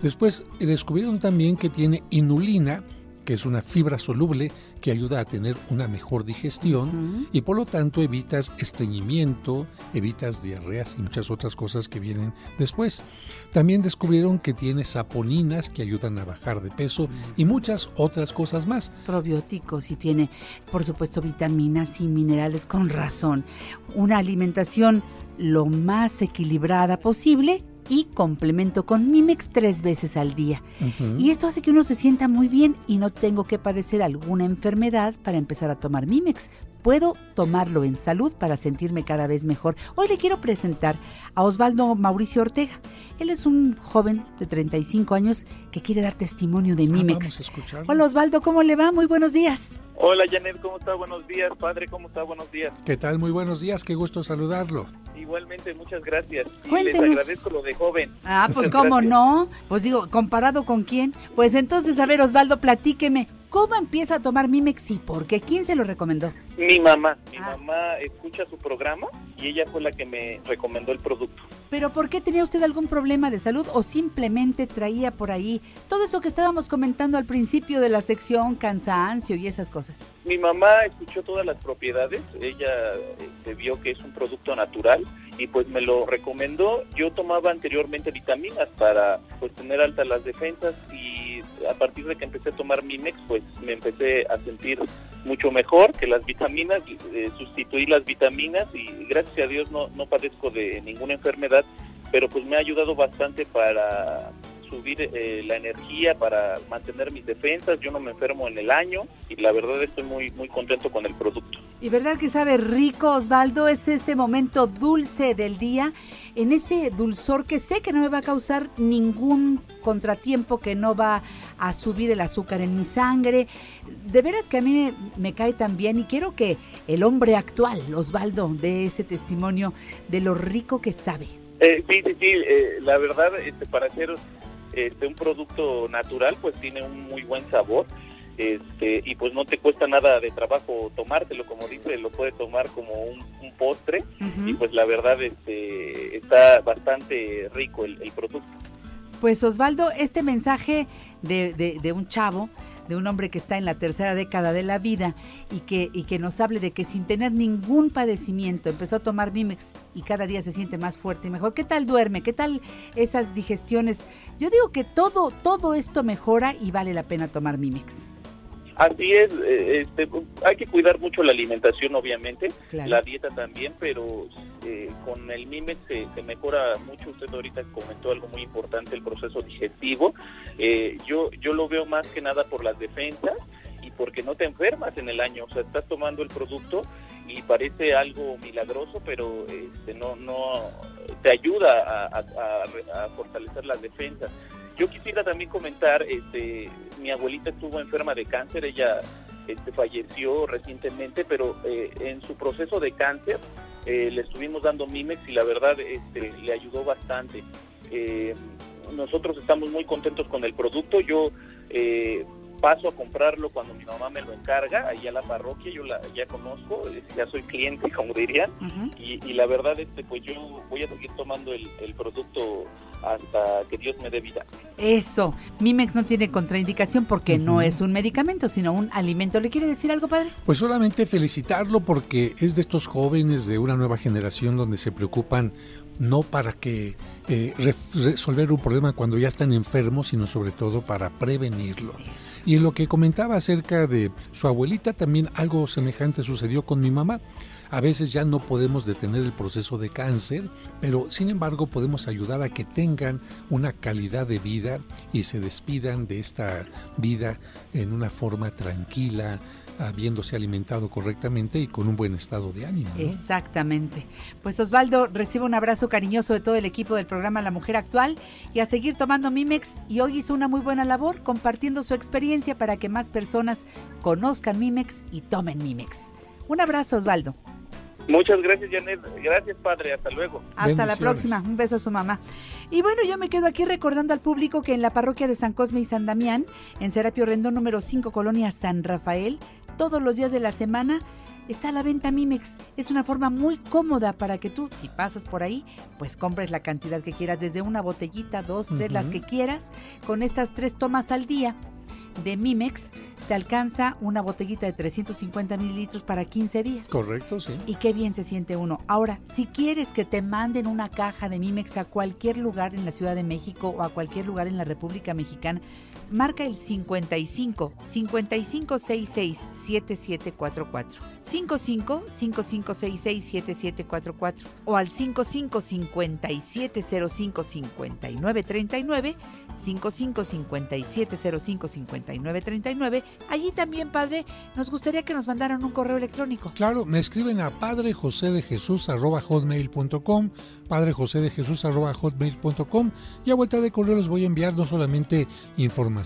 Después eh, descubrieron también que tiene inulina, que es una fibra soluble que ayuda a tener una mejor digestión y por lo tanto evitas estreñimiento, evitas diarreas y muchas otras cosas que vienen después. También descubrieron que tiene saponinas que ayudan a bajar de peso y muchas otras cosas más. Probióticos y tiene, por supuesto, vitaminas y minerales con razón. Una alimentación lo más equilibrada posible y complemento con Mimex tres veces al día. Y esto hace que uno se sienta muy bien y no tengo que padecer alguna enfermedad para empezar a tomar Mimex. Puedo tomarlo en salud para sentirme cada vez mejor. Hoy le quiero presentar a Osvaldo Mauricio Ortega. Él es un joven de 35 años que quiere dar testimonio de Mimex. vamos a escucharlo. Hola Osvaldo, ¿cómo le va? Muy buenos días. Hola Janet, ¿cómo está? Buenos días. Padre, ¿cómo está? Buenos días. ¿Qué tal? Muy buenos días, qué gusto saludarlo. Igualmente, muchas gracias. Y Cuéntenos. les agradezco lo de joven. Ah, pues cómo no. Pues digo, ¿comparado con quién? Pues entonces, a ver, Osvaldo, platíqueme. ¿Cómo empieza a tomar Mimex y por qué? ¿Quién se lo recomendó? Mi mamá, mi Ah. mamá escucha su programa y ella fue la que me recomendó el producto. ¿Pero por qué tenía usted algún problema de salud o simplemente traía por ahí todo eso que estábamos comentando al principio de la sección, cansancio y esas cosas? Mi mamá escuchó todas las propiedades, ella este, vio que es un producto natural y pues me lo recomendó. Yo tomaba anteriormente vitaminas para pues tener altas las defensas y a partir de que empecé a tomar Mimex pues me empecé a sentir mucho mejor que las vitaminas, eh, sustituí las vitaminas y gracias a Dios no, no padezco de ninguna enfermedad, pero pues me ha ayudado bastante para subir eh, la energía para mantener mis defensas, yo no me enfermo en el año y la verdad estoy muy muy contento con el producto. Y verdad que sabe rico, Osvaldo, es ese momento dulce del día, en ese dulzor que sé que no me va a causar ningún contratiempo, que no va a subir el azúcar en mi sangre. De veras que a mí me, cae tan bien y quiero que el hombre actual, Osvaldo, dé ese testimonio de lo rico que sabe. Eh, sí, sí, sí, eh, la verdad, este, para ser este, un producto natural, pues tiene un muy buen sabor. Este, y pues no te cuesta nada de trabajo tomártelo, como dice, lo puedes tomar como un, un postre y pues la verdad este, está bastante rico el, el producto. Pues Osvaldo, este mensaje de, de- de un chavo, de un hombre que está en la tercera década de la vida y que, y que nos hable de que sin tener ningún padecimiento empezó a tomar Mimex y cada día se siente más fuerte y mejor. ¿Qué tal duerme? ¿Qué tal esas digestiones? Yo digo que todo, todo esto mejora y vale la pena tomar Mimex. Así es, eh, este, hay que cuidar mucho la alimentación, obviamente, Claro. la dieta también, pero eh, con el MIMEX se, se mejora mucho. Usted ahorita comentó algo muy importante, el proceso digestivo. Eh, yo, yo lo veo más que nada por las defensas y porque no te enfermas en el año. O sea, estás tomando el producto y parece algo milagroso, pero este, no, no te ayuda a, a- a- a fortalecer las defensas. Yo quisiera también comentar, este, mi abuelita estuvo enferma de cáncer, ella este, falleció recientemente, pero eh, en su proceso de cáncer eh, le estuvimos dando Mimex y la verdad este, le ayudó bastante. Eh, nosotros estamos muy contentos con el producto. Yo eh, paso a comprarlo cuando mi mamá me lo encarga, ahí a la parroquia, yo la, ya conozco, eh, ya soy cliente, como dirían, y, y la verdad, este, pues yo voy a seguir tomando el, el producto hasta que Dios me dé vida. Eso, Mimex no tiene contraindicación porque no es un medicamento, sino un alimento. ¿Le quiere decir algo, padre? Pues solamente felicitarlo porque es de estos jóvenes de una nueva generación donde se preocupan no para que eh, resolver un problema cuando ya están enfermos, sino sobre todo para prevenirlo. Y en lo que comentaba acerca de su abuelita, también algo semejante sucedió con mi mamá. A veces ya no podemos detener el proceso de cáncer, pero sin embargo podemos ayudar a que tengan una calidad de vida y se despidan de esta vida en una forma tranquila, habiéndose alimentado correctamente y con un buen estado de ánimo. ¿no? Exactamente. Pues Osvaldo, recibe un abrazo cariñoso de todo el equipo del programa La Mujer Actual y a seguir tomando Mimex. Y hoy hizo una muy buena labor compartiendo su experiencia para que más personas conozcan Mimex y tomen Mimex. Un abrazo, Osvaldo. Muchas gracias, Janet. Gracias, padre. Hasta luego. Hasta la próxima. Un beso a su mamá. Y bueno, yo me quedo aquí recordando al público que en la parroquia de San Cosme y San Damián, en Serapio Rendón número 5, Colonia San Rafael, todos los días de la semana está a la venta Mimex. Es una forma muy cómoda para que tú, si pasas por ahí, pues compres la cantidad que quieras, desde una botellita, dos, tres, las que quieras. Con estas tres tomas al día de Mimex, te alcanza una botellita de 350 mililitros para 15 días. Correcto, sí. Y qué bien se siente uno. Ahora, si quieres que te manden una caja de Mimex a cualquier lugar en la Ciudad de México o a cualquier lugar en la República Mexicana, marca el 55 5566 7744. 55 5566 7744 o al 55 5705 5939 55 5705 5939. Allí también, padre, nos gustaría que nos mandaran un correo electrónico. Claro, me escriben a padrejosedejesús.com, padrejosedejesús.com y a vuelta de correo les voy a enviar no solamente información,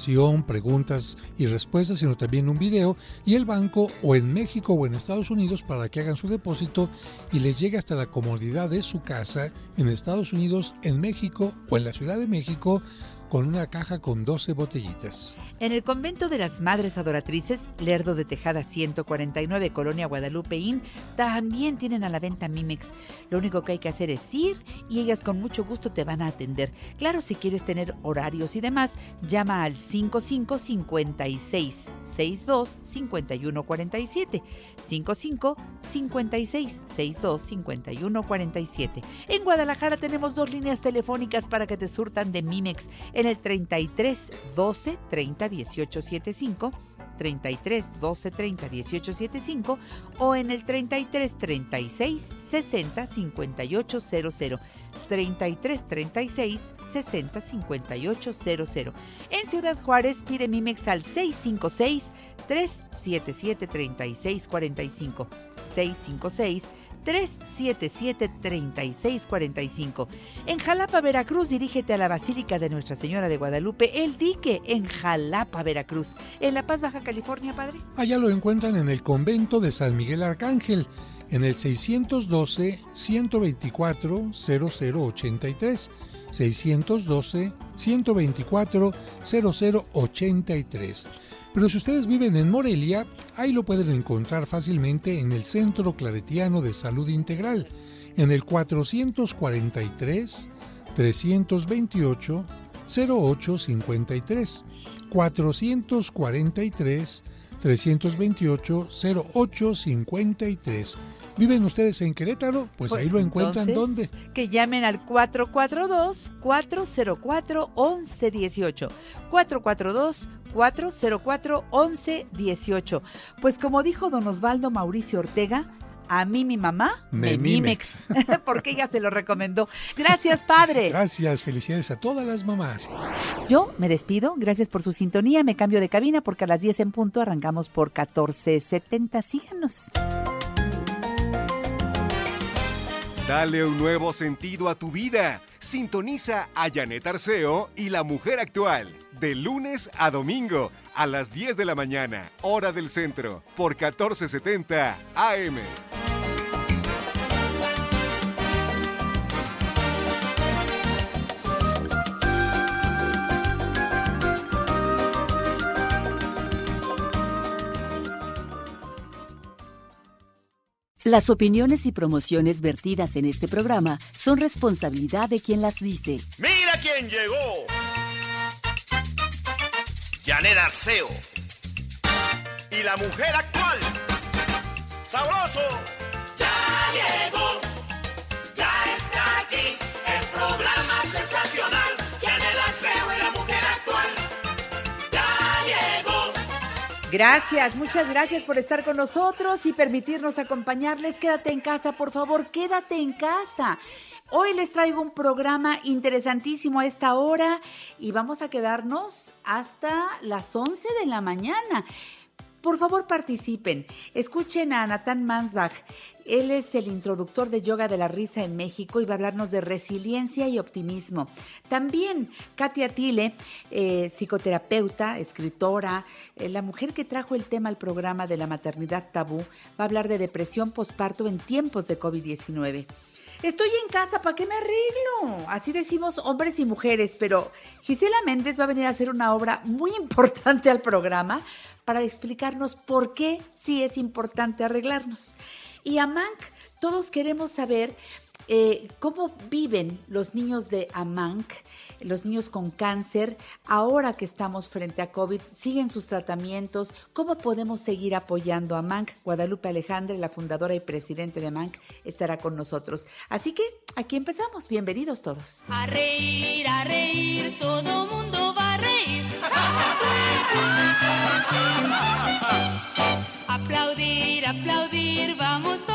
preguntas y respuestas, sino también un video y el banco o en México o en Estados Unidos para que hagan su depósito y les llegue hasta la comodidad de su casa en Estados Unidos, en México o en la Ciudad de México con una caja con 12 botellitas. En el convento de las Madres Adoratrices, Lerdo de Tejada 149, Colonia Guadalupeín, también tienen a la venta Mimex. Lo único que hay que hacer es ir y ellas con mucho gusto te van a atender. Claro, si quieres tener horarios y demás, llama al 55 56 62 51 47. 55 56 62 51 47. En Guadalajara tenemos dos líneas telefónicas para que te surtan de Mimex en el 33 12 30 18 75 33 12 30 18 75 o en el 33 36 60 58 00 33 36 60 58 00 En Ciudad Juárez pide Mimex al 656 377 36 45 656 377-3645. En Jalapa, Veracruz, dirígete a la Basílica de Nuestra Señora de Guadalupe, El Dique, en Jalapa, Veracruz. En La Paz, Baja California, padre. Allá lo encuentran en el convento de San Miguel Arcángel, en el 612-124-0083. 612-124-0083. Pero si ustedes viven en Morelia, ahí lo pueden encontrar fácilmente en el Centro Claretiano de Salud Integral, en el 443 328 0853. 443 328 0853. ¿Viven ustedes en Querétaro? Pues, ahí lo encuentran entonces, ¿dónde? Que llamen al 442-404-1118. 442-404-1118. Pues como dijo don Osvaldo Mauricio Ortega, a mí mi mamá Me me mimex, porque ella se lo recomendó. Gracias, padre. Gracias, felicidades a todas las mamás. Yo me despido, gracias por su sintonía, me cambio de cabina porque a las 10 en punto arrancamos por 1470. Síganos. Dale un nuevo sentido a tu vida. Sintoniza a Janet Arceo y la mujer actual. De lunes a domingo a las 10 de la mañana, hora del centro, por 1470 AM. Las opiniones y promociones vertidas en este programa son responsabilidad de quien las dice. Mira quién llegó. Janet Arceo. Y la mujer actual. Sabroso. Ya llegó, ya está aquí, el programa sensacional, Janet Arceo y la mujer actual. Ya llegó. Gracias, muchas gracias por estar con nosotros y permitirnos acompañarles. Quédate en casa, por favor, quédate en casa. Hoy les traigo un programa interesantísimo a esta hora y vamos a quedarnos hasta las 11 de la mañana. Por favor, participen. Escuchen a Nathan Mansbach. Él es el introductor de Yoga de la Risa en México y va a hablarnos de resiliencia y optimismo. También Katia Tile, eh, psicoterapeuta, escritora, eh, la mujer que trajo el tema al programa de la maternidad tabú, va a hablar de depresión posparto en tiempos de COVID-19. Estoy en casa, ¿para qué me arreglo? Así decimos hombres y mujeres, pero Gisela Méndez va a venir a hacer una obra muy importante al programa para explicarnos por qué sí es importante arreglarnos. Y a Mank, todos queremos saber eh, cómo viven los niños de Amanc, los niños con cáncer, ahora que estamos frente a COVID, siguen sus tratamientos, cómo podemos seguir apoyando a Amanc. Guadalupe Alejandra, la fundadora y presidente de Amanc, estará con nosotros. Así que aquí empezamos. Bienvenidos todos. A reír, a reír, todo mundo va a reír. Aplaudir, aplaudir, vamos todos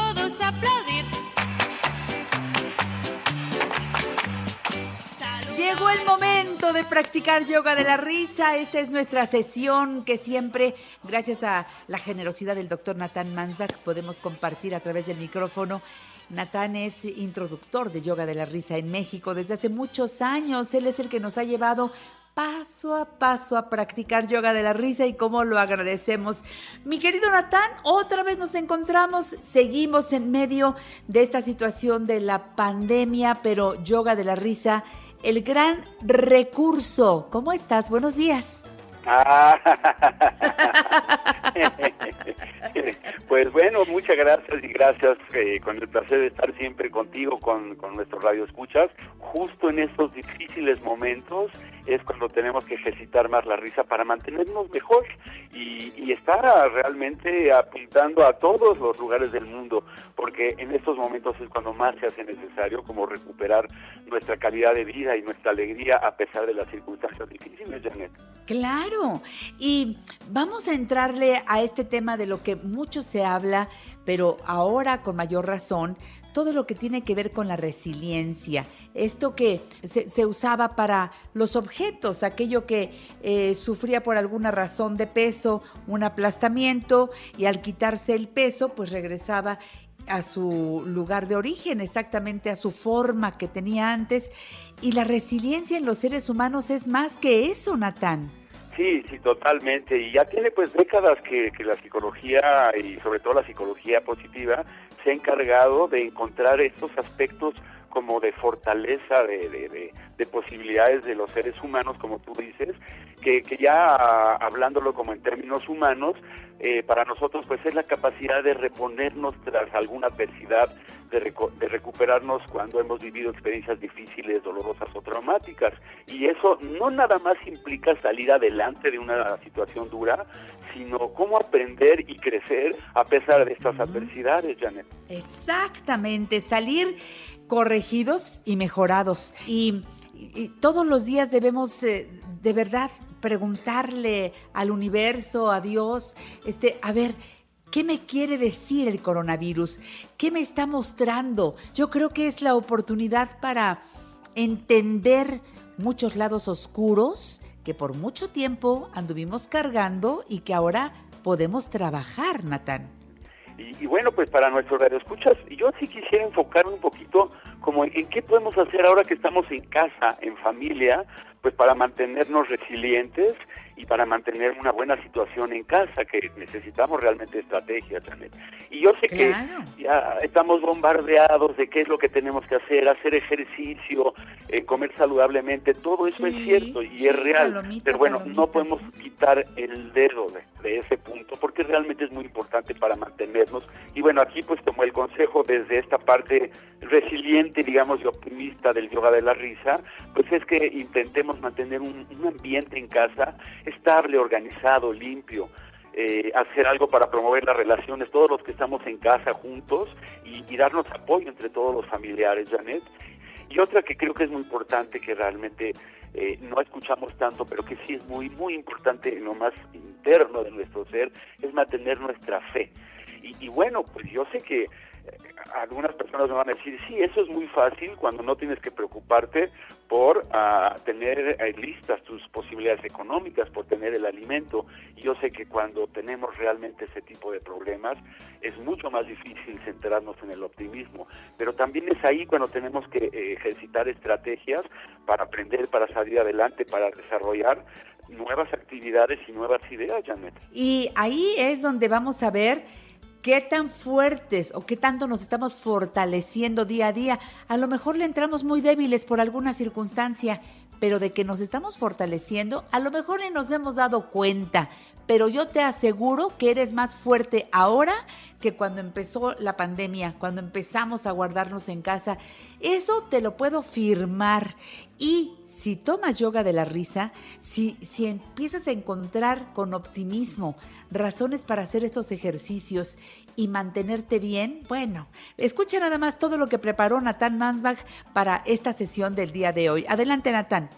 Llegó el momento de practicar yoga de la risa. Esta es nuestra sesión que siempre, gracias a la generosidad del doctor Natán Mansbach, podemos compartir a través del micrófono. Natán es introductor de yoga de la risa en México desde hace muchos años. Él es el que nos ha llevado paso a paso a practicar yoga de la risa y cómo lo agradecemos. Mi querido Natán, otra vez nos encontramos, seguimos en medio de esta situación de la pandemia, pero yoga de la risa, el gran recurso. ¿Cómo estás? Buenos días. Ah. pues bueno, muchas gracias y gracias eh, con el placer de estar siempre contigo, con, con nuestros radio escuchas. Justo en estos difíciles momentos es cuando tenemos que ejercitar más la risa para mantenernos mejor y, estar realmente apuntando a todos los lugares del mundo, porque en estos momentos es cuando más se hace necesario como recuperar nuestra calidad de vida y nuestra alegría a pesar de las circunstancias difíciles, Janet. Claro, y vamos a entrarle a este tema de lo que mucho se habla, pero ahora con mayor razón, todo lo que tiene que ver con la resiliencia, esto que se, usaba para los objetos, aquello que eh, sufría por alguna razón de peso, un aplastamiento, y al quitarse el peso, pues regresaba a su lugar de origen, exactamente a su forma que tenía antes. Y la resiliencia en los seres humanos es más que eso, Natán. Sí, sí, totalmente. Y ya tiene pues décadas que, que la psicología y sobre todo la psicología positiva se ha encargado de encontrar estos aspectos como de fortaleza, de, de, de- de posibilidades de los seres humanos, como tú dices, que, que ya hablándolo como en términos humanos, eh, para nosotros pues es la capacidad de reponernos tras alguna adversidad, de, reco- de recuperarnos cuando hemos vivido experiencias difíciles, dolorosas o traumáticas. Y eso no nada más implica salir adelante de una situación dura, sino cómo aprender y crecer a pesar de estas adversidades, Janet. Exactamente, salir corregidos y mejorados. Y, todos los días debemos eh, de verdad preguntarle al universo, a Dios, este, a ver, ¿qué me quiere decir el coronavirus? ¿Qué me está mostrando? Yo creo que es la oportunidad para entender muchos lados oscuros que por mucho tiempo anduvimos cargando y que ahora podemos trabajar, Natán. Y, y bueno, pues para nuestros radioescuchas, yo sí quisiera enfocar un poquito como en qué podemos hacer ahora que estamos en casa, en familia, pues para mantenernos resilientes y para mantener una buena situación en casa, que necesitamos realmente estrategias, Janet. Y yo sé Claro. que ya estamos bombardeados de qué es lo que tenemos que hacer, hacer ejercicio, eh, comer saludablemente, todo eso es cierto y es real, palomita, pero bueno, no podemos quitar el dedo de, de ese punto porque realmente es muy importante para mantenernos y bueno aquí pues como el consejo desde esta parte resiliente digamos y optimista del yoga de la risa pues es que intentemos mantener un, un ambiente en casa estable organizado limpio eh, hacer algo para promover las relaciones todos los que estamos en casa juntos y, darnos apoyo entre todos los familiares Janet y otra que creo que es muy importante, que realmente eh, no escuchamos tanto, pero que sí es muy, muy importante en lo más interno de nuestro ser, es mantener nuestra fe. Y, y bueno, pues yo sé que algunas personas me van a decir, sí, eso es muy fácil cuando no tienes que preocuparte por ah, tener eh, listas tus posibilidades económicas, por tener el alimento. Y yo sé que cuando tenemos realmente ese tipo de problemas es mucho más difícil centrarnos en el optimismo. Pero también es ahí cuando tenemos que eh, ejercitar estrategias para aprender, para salir adelante, para desarrollar nuevas actividades y nuevas ideas, Janet. Y ahí es donde vamos a ver qué tan fuertes o qué tanto nos estamos fortaleciendo día a día. A lo mejor le entramos muy débiles por alguna circunstancia, pero de que nos estamos fortaleciendo, a lo mejor ni nos hemos dado cuenta. Pero yo te aseguro que eres más fuerte ahora que cuando empezó la pandemia, cuando empezamos a guardarnos en casa. Eso te lo puedo firmar. Y si tomas yoga de la risa, si, si empiezas a encontrar con optimismo razones para hacer estos ejercicios y mantenerte bien, bueno, escucha nada más todo lo que preparó Natán Mansbach para esta sesión del día de hoy. Adelante, Natán.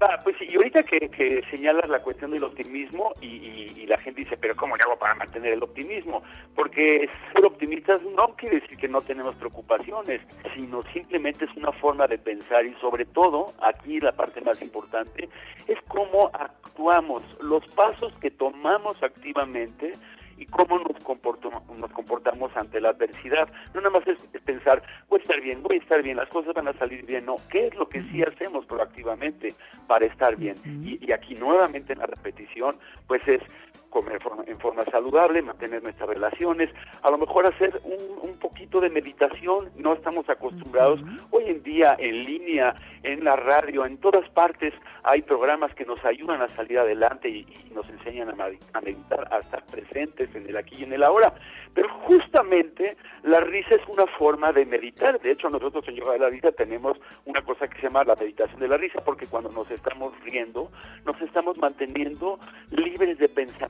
Ah, pues sí, y ahorita que, que señalas la cuestión del optimismo y, y- y la gente dice, pero ¿cómo le hago para mantener el optimismo? Porque ser optimistas no quiere decir que no tenemos preocupaciones, sino simplemente es una forma de pensar y sobre todo, aquí la parte más importante, es cómo actuamos, los pasos que tomamos activamente y cómo nos, comporto- nos comportamos ante la adversidad. No nada más es, es pensar, voy a estar bien, voy a estar bien, las cosas van a salir bien. No, ¿qué es lo que sí hacemos proactivamente para estar bien? y, y aquí nuevamente en la repetición, pues es comer en forma saludable, mantener nuestras relaciones, a lo mejor hacer un, un poquito de meditación, no estamos acostumbrados. Hoy en día en línea, en la radio, en todas partes hay programas que nos ayudan a salir adelante y, y nos enseñan a, meditar, a estar presentes en el aquí y en el ahora. Pero justamente la risa es una forma de meditar. De hecho, nosotros en Yoga de la Risa tenemos una cosa que se llama la meditación de la risa, porque cuando nos estamos riendo, nos estamos manteniendo libres de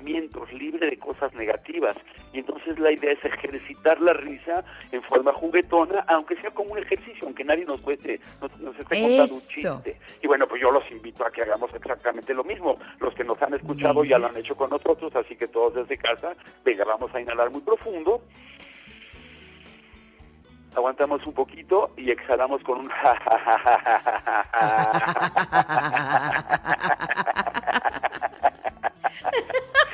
pensamientos, libres de cosas negativas. Y entonces la idea es ejercitar la risa en forma juguetona, aunque sea como un ejercicio, aunque nadie nos cueste, nos, nos esté contando un chiste. Y bueno, pues yo los invito a que hagamos exactamente lo mismo. Los que nos han escuchado ya lo han hecho con nosotros, así que todos desde casa, venga, vamos a inhalar muy profundo. Aguantamos un poquito y exhalamos con un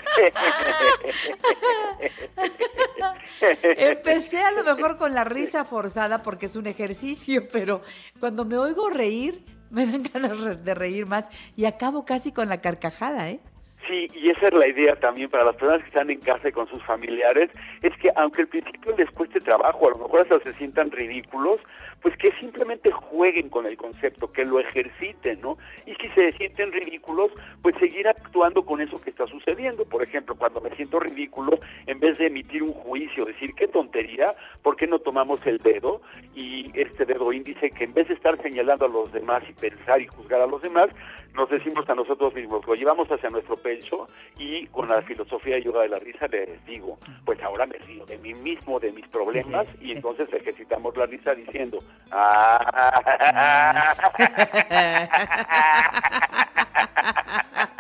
Empecé a lo mejor con la risa forzada porque es un ejercicio, pero cuando me oigo reír, me dan ganas de reír más y acabo casi con la carcajada, ¿eh? Sí, y esa es la idea también para las personas que están en casa y con sus familiares, es que aunque al principio les cueste trabajo, a lo mejor hasta se sientan ridículos, pues que simplemente jueguen con el concepto, que lo ejerciten, ¿no? Y si se sienten ridículos, pues seguir actuando con eso que está sucediendo. Por ejemplo, cuando me siento ridículo, en vez de emitir un juicio, decir qué tontería, ¿por qué no tomamos el dedo y este dedo índice que en vez de estar señalando a los demás y pensar y juzgar a los demás, nos decimos a nosotros mismos, lo llevamos hacia nuestro pecho y con la filosofía de yoga de la risa les digo, pues ahora me río de mí mismo, de mis problemas y entonces ejercitamos la risa diciendo, "Ah".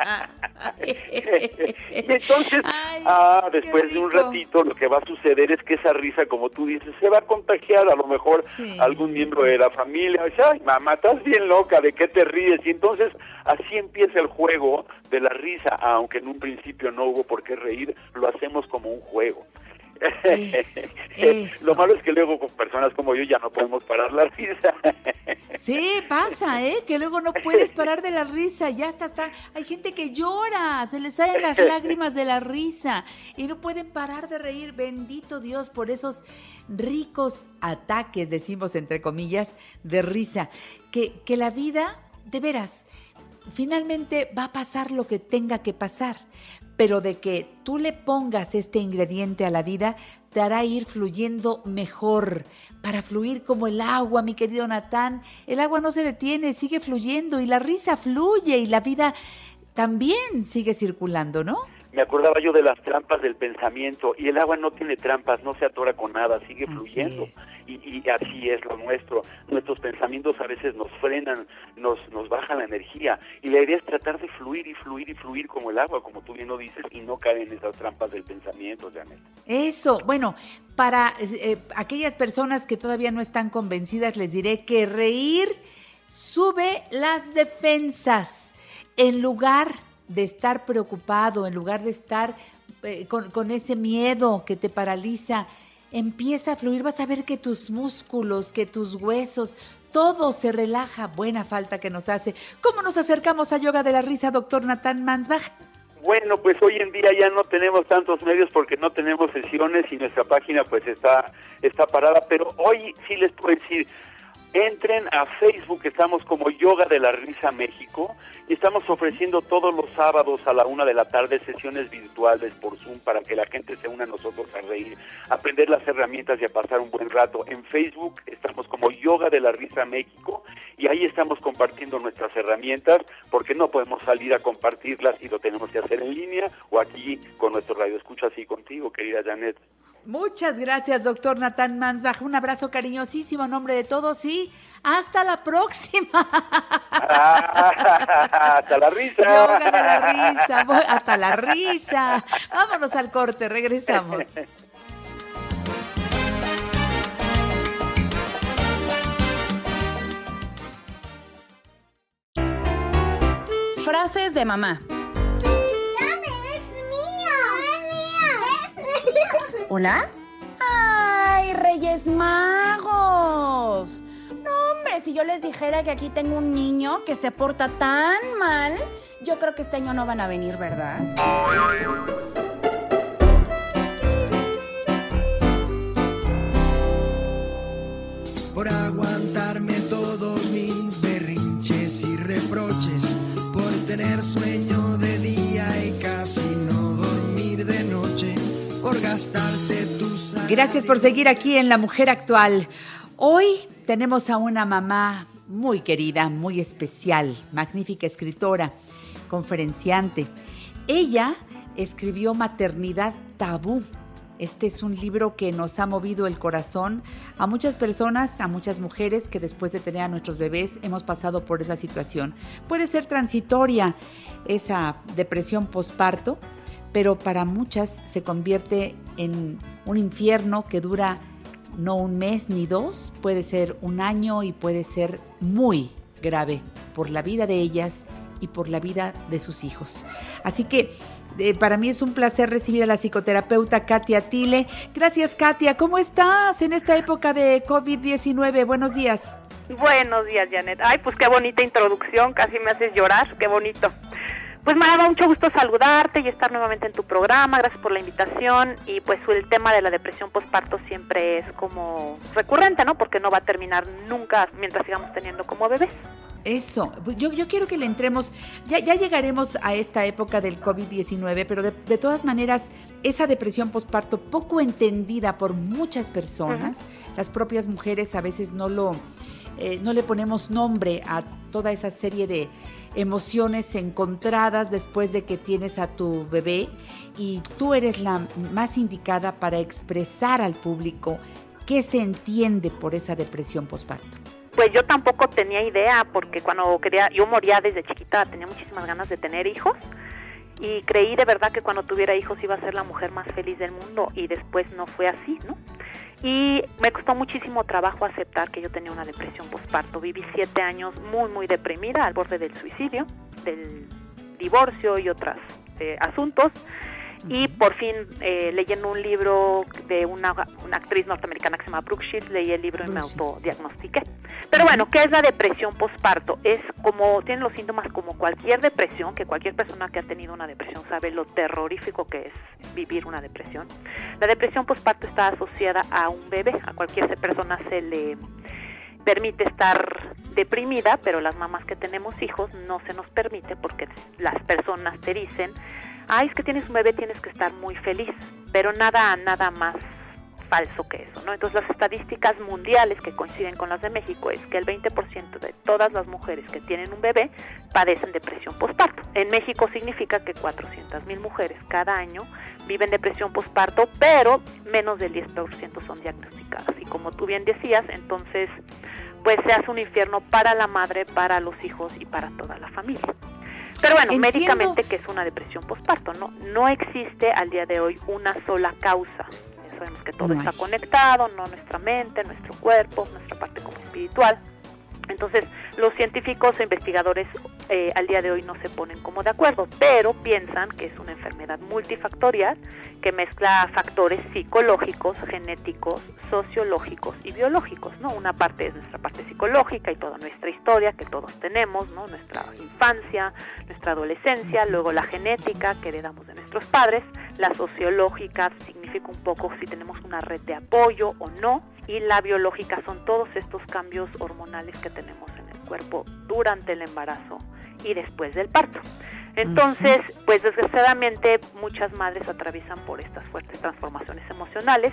y entonces, ah, después de un ratito, lo que va a suceder es que esa risa, como tú dices, se va a contagiar a lo mejor a algún miembro de la familia. Dice, ay, mamá, estás bien loca, ¿de qué te ríes? Y entonces así empieza el juego de la risa, aunque en un principio no hubo por qué reír, lo hacemos como un juego. eso. Lo malo es que luego con personas como yo ya no podemos parar la risa. Sí, pasa, ¿eh? Que luego no puedes parar de la risa, ya hasta está. Hay gente que llora, se les salen las lágrimas de la risa y no pueden parar de reír. Bendito Dios por esos ricos ataques, decimos entre comillas, de risa. Que, que la vida, de veras, finalmente va a pasar lo que tenga que pasar, pero de que tú le pongas este ingrediente a la vida, te hará ir fluyendo mejor, para fluir como el agua, mi querido Natán. El agua no se detiene, sigue fluyendo y la risa fluye y la vida también sigue circulando, ¿no? Me acordaba yo de las trampas del pensamiento y el agua no tiene trampas, no se atora con nada, sigue fluyendo. Y, y así es lo nuestro. Nuestros pensamientos a veces nos frenan, nos, nos bajan la energía. Y la idea es tratar de fluir y fluir y fluir como el agua, como tú bien lo dices, y no caer en esas trampas del pensamiento, Janet. Eso, bueno, para eh, aquellas personas que todavía no están convencidas, les diré que reír sube las defensas en lugar de estar preocupado, en lugar de estar eh, con, con ese miedo que te paraliza. Empieza a fluir, vas a ver que tus músculos, que tus huesos, todo se relaja. Buena falta que nos hace. ¿Cómo nos acercamos a Yoga de la Risa, doctor Natán Mansbach? Bueno, pues hoy en día ya no tenemos tantos medios porque no tenemos sesiones y nuestra página pues está está parada, pero hoy sí les puedo decir, entren a Facebook, estamos como Yoga de la Risa México y estamos ofreciendo todos los sábados a la una de la tarde sesiones virtuales por Zoom para que la gente se una a nosotros a reír, aprender las herramientas y a pasar un buen rato. En Facebook estamos como Yoga de la Risa México y ahí estamos compartiendo nuestras herramientas porque no podemos salir a compartirlas y lo tenemos que hacer en línea o aquí con nuestro radio escucha así contigo, querida Janet. Muchas gracias, doctor Natán Mansbach. Un abrazo cariñosísimo en nombre de todos y hasta la próxima. hasta la risa. Yoga de la risa. Voy- Hasta la risa. Vámonos al corte, regresamos. Frases de mamá. ¿Hola? ¡Ay, Reyes Magos! No, hombre, si yo les dijera que aquí tengo un niño que se porta tan mal, yo creo que este año no van a venir, ¿verdad? por aguantarme todos mis berrinches y reproches, por tener sueño de día y casi no dormir de noche, por gastarte tus Gracias por seguir aquí en La Mujer Actual. Hoy tenemos a una mamá muy querida, muy especial, magnífica escritora, conferenciante. Ella escribió Maternidad Tabú. Este es un libro que nos ha movido el corazón a muchas personas, a muchas mujeres que después de tener a nuestros bebés hemos pasado por esa situación. Puede ser transitoria esa depresión posparto, pero para muchas se convierte en un infierno que dura no un mes ni dos, puede ser un año y puede ser muy grave por la vida de ellas y por la vida de sus hijos. Así que eh, para mí es un placer recibir a la psicoterapeuta Katia Tile. Gracias Katia, ¿cómo estás en esta época de COVID-19? Buenos días. Buenos días, Janet. Ay, pues qué bonita introducción, casi me haces llorar, qué bonito. Pues me mucho gusto saludarte y estar nuevamente en tu programa, gracias por la invitación. Y pues el tema de la depresión postparto siempre es como recurrente, ¿no? Porque no va a terminar nunca mientras sigamos teniendo como bebés. Eso, yo, yo quiero que le entremos, ya, ya llegaremos a esta época del COVID-19, pero de, de todas maneras, esa depresión postparto poco entendida por muchas personas, las propias mujeres a veces no lo, eh, no le ponemos nombre a toda esa serie de emociones encontradas después de que tienes a tu bebé y tú eres la más indicada para expresar al público qué se entiende por esa depresión postparto. Pues yo tampoco tenía idea porque cuando quería, yo moría desde chiquita, tenía muchísimas ganas de tener hijos y creí de verdad que cuando tuviera hijos iba a ser la mujer más feliz del mundo y después no fue así, ¿no? Y me costó muchísimo trabajo aceptar que yo tenía una depresión postparto. Viví siete años muy, muy deprimida al borde del suicidio, del divorcio y otros eh, asuntos. Y por fin, eh, leyendo un libro de una, una actriz norteamericana que se llama Brooke Shields, leí el libro y me autodiagnostiqué. Pero bueno, ¿qué es la depresión postparto? Es como, tienen los síntomas como cualquier depresión, que cualquier persona que ha tenido una depresión sabe lo terrorífico que es vivir una depresión. La depresión postparto está asociada a un bebé, a cualquier persona se le permite estar deprimida, pero las mamás que tenemos hijos no se nos permite porque las personas te dicen, ay, es que tienes un bebé, tienes que estar muy feliz, pero nada, nada más falso que eso, ¿no? Entonces las estadísticas mundiales que coinciden con las de México es que el 20% de todas las mujeres que tienen un bebé padecen depresión postparto. En México significa que 400 mil mujeres cada año viven depresión postparto, pero menos del 10% son diagnosticadas. Y como tú bien decías, entonces pues se hace un infierno para la madre, para los hijos y para toda la familia. Pero bueno, Entiendo. médicamente que es una depresión postparto, ¿no? No existe al día de hoy una sola causa. Ya sabemos que todo No está conectado, no nuestra mente, nuestro cuerpo, nuestra parte como espiritual. Entonces, los científicos e investigadores eh, al día de hoy no se ponen como de acuerdo, pero piensan que es una enfermedad multifactorial que mezcla factores psicológicos, genéticos, sociológicos y biológicos, ¿no? Una parte es nuestra parte psicológica y toda nuestra historia que todos tenemos, ¿no? Nuestra infancia, nuestra adolescencia, luego la genética que heredamos de nuestros padres, la sociológica significa un poco si tenemos una red de apoyo o no, y la biológica son todos estos cambios hormonales que tenemos en el cuerpo durante el embarazo y después del parto. Entonces, pues desgraciadamente muchas madres atraviesan por estas fuertes transformaciones emocionales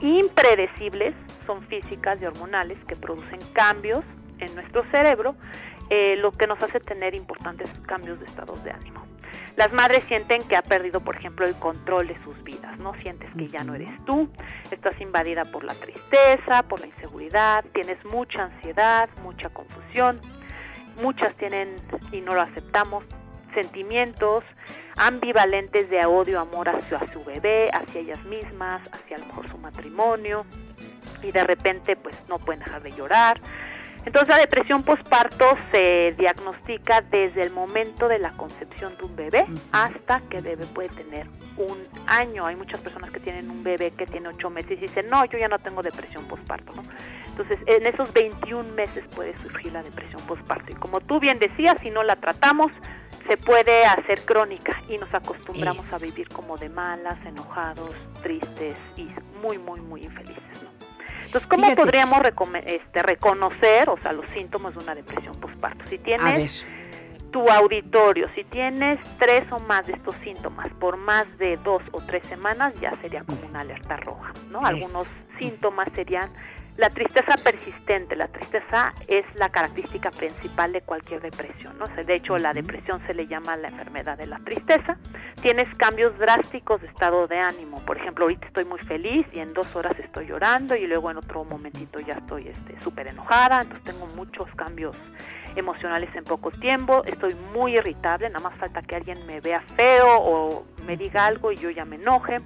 impredecibles, son físicas y hormonales que producen cambios en nuestro cerebro, eh, lo que nos hace tener importantes cambios de estados de ánimo. Las madres sienten que ha perdido, por ejemplo, el control de sus vidas, ¿no? Sientes que ya no eres tú, estás invadida por la tristeza, por la inseguridad, tienes mucha ansiedad, mucha confusión, muchas tienen, y no lo aceptamos, sentimientos ambivalentes de odio, amor hacia su bebé, hacia ellas mismas, hacia a lo mejor su matrimonio, y de repente pues no pueden dejar de llorar. Entonces la depresión postparto se diagnostica desde el momento de la concepción de un bebé hasta que el bebé puede tener un año. Hay muchas personas que tienen un bebé que tiene ocho meses y dicen, no, yo ya no tengo depresión postparto. ¿no? Entonces en esos 21 meses puede surgir la depresión postparto. Y como tú bien decías, si no la tratamos, se puede hacer crónica y nos acostumbramos a vivir como de malas, enojados, tristes y muy, muy, muy infelices. ¿no? Entonces, ¿cómo Fíjate. podríamos este, reconocer, o sea, los síntomas de una depresión postparto? Si tienes tu auditorio, si tienes tres o más de estos síntomas por más de dos o tres semanas, ya sería como una alerta roja, ¿no? Es. Algunos síntomas serían la tristeza persistente. La tristeza es la característica principal de cualquier depresión, ¿no? De hecho, la depresión se le llama la enfermedad de la tristeza. Tienes cambios drásticos de estado de ánimo. Por ejemplo, ahorita estoy muy feliz y en dos horas estoy llorando y luego en otro momentito ya estoy este, súper enojada. Entonces tengo muchos cambios emocionales en poco tiempo. Estoy muy irritable. Nada más falta que alguien me vea feo o me diga algo y yo ya me enoje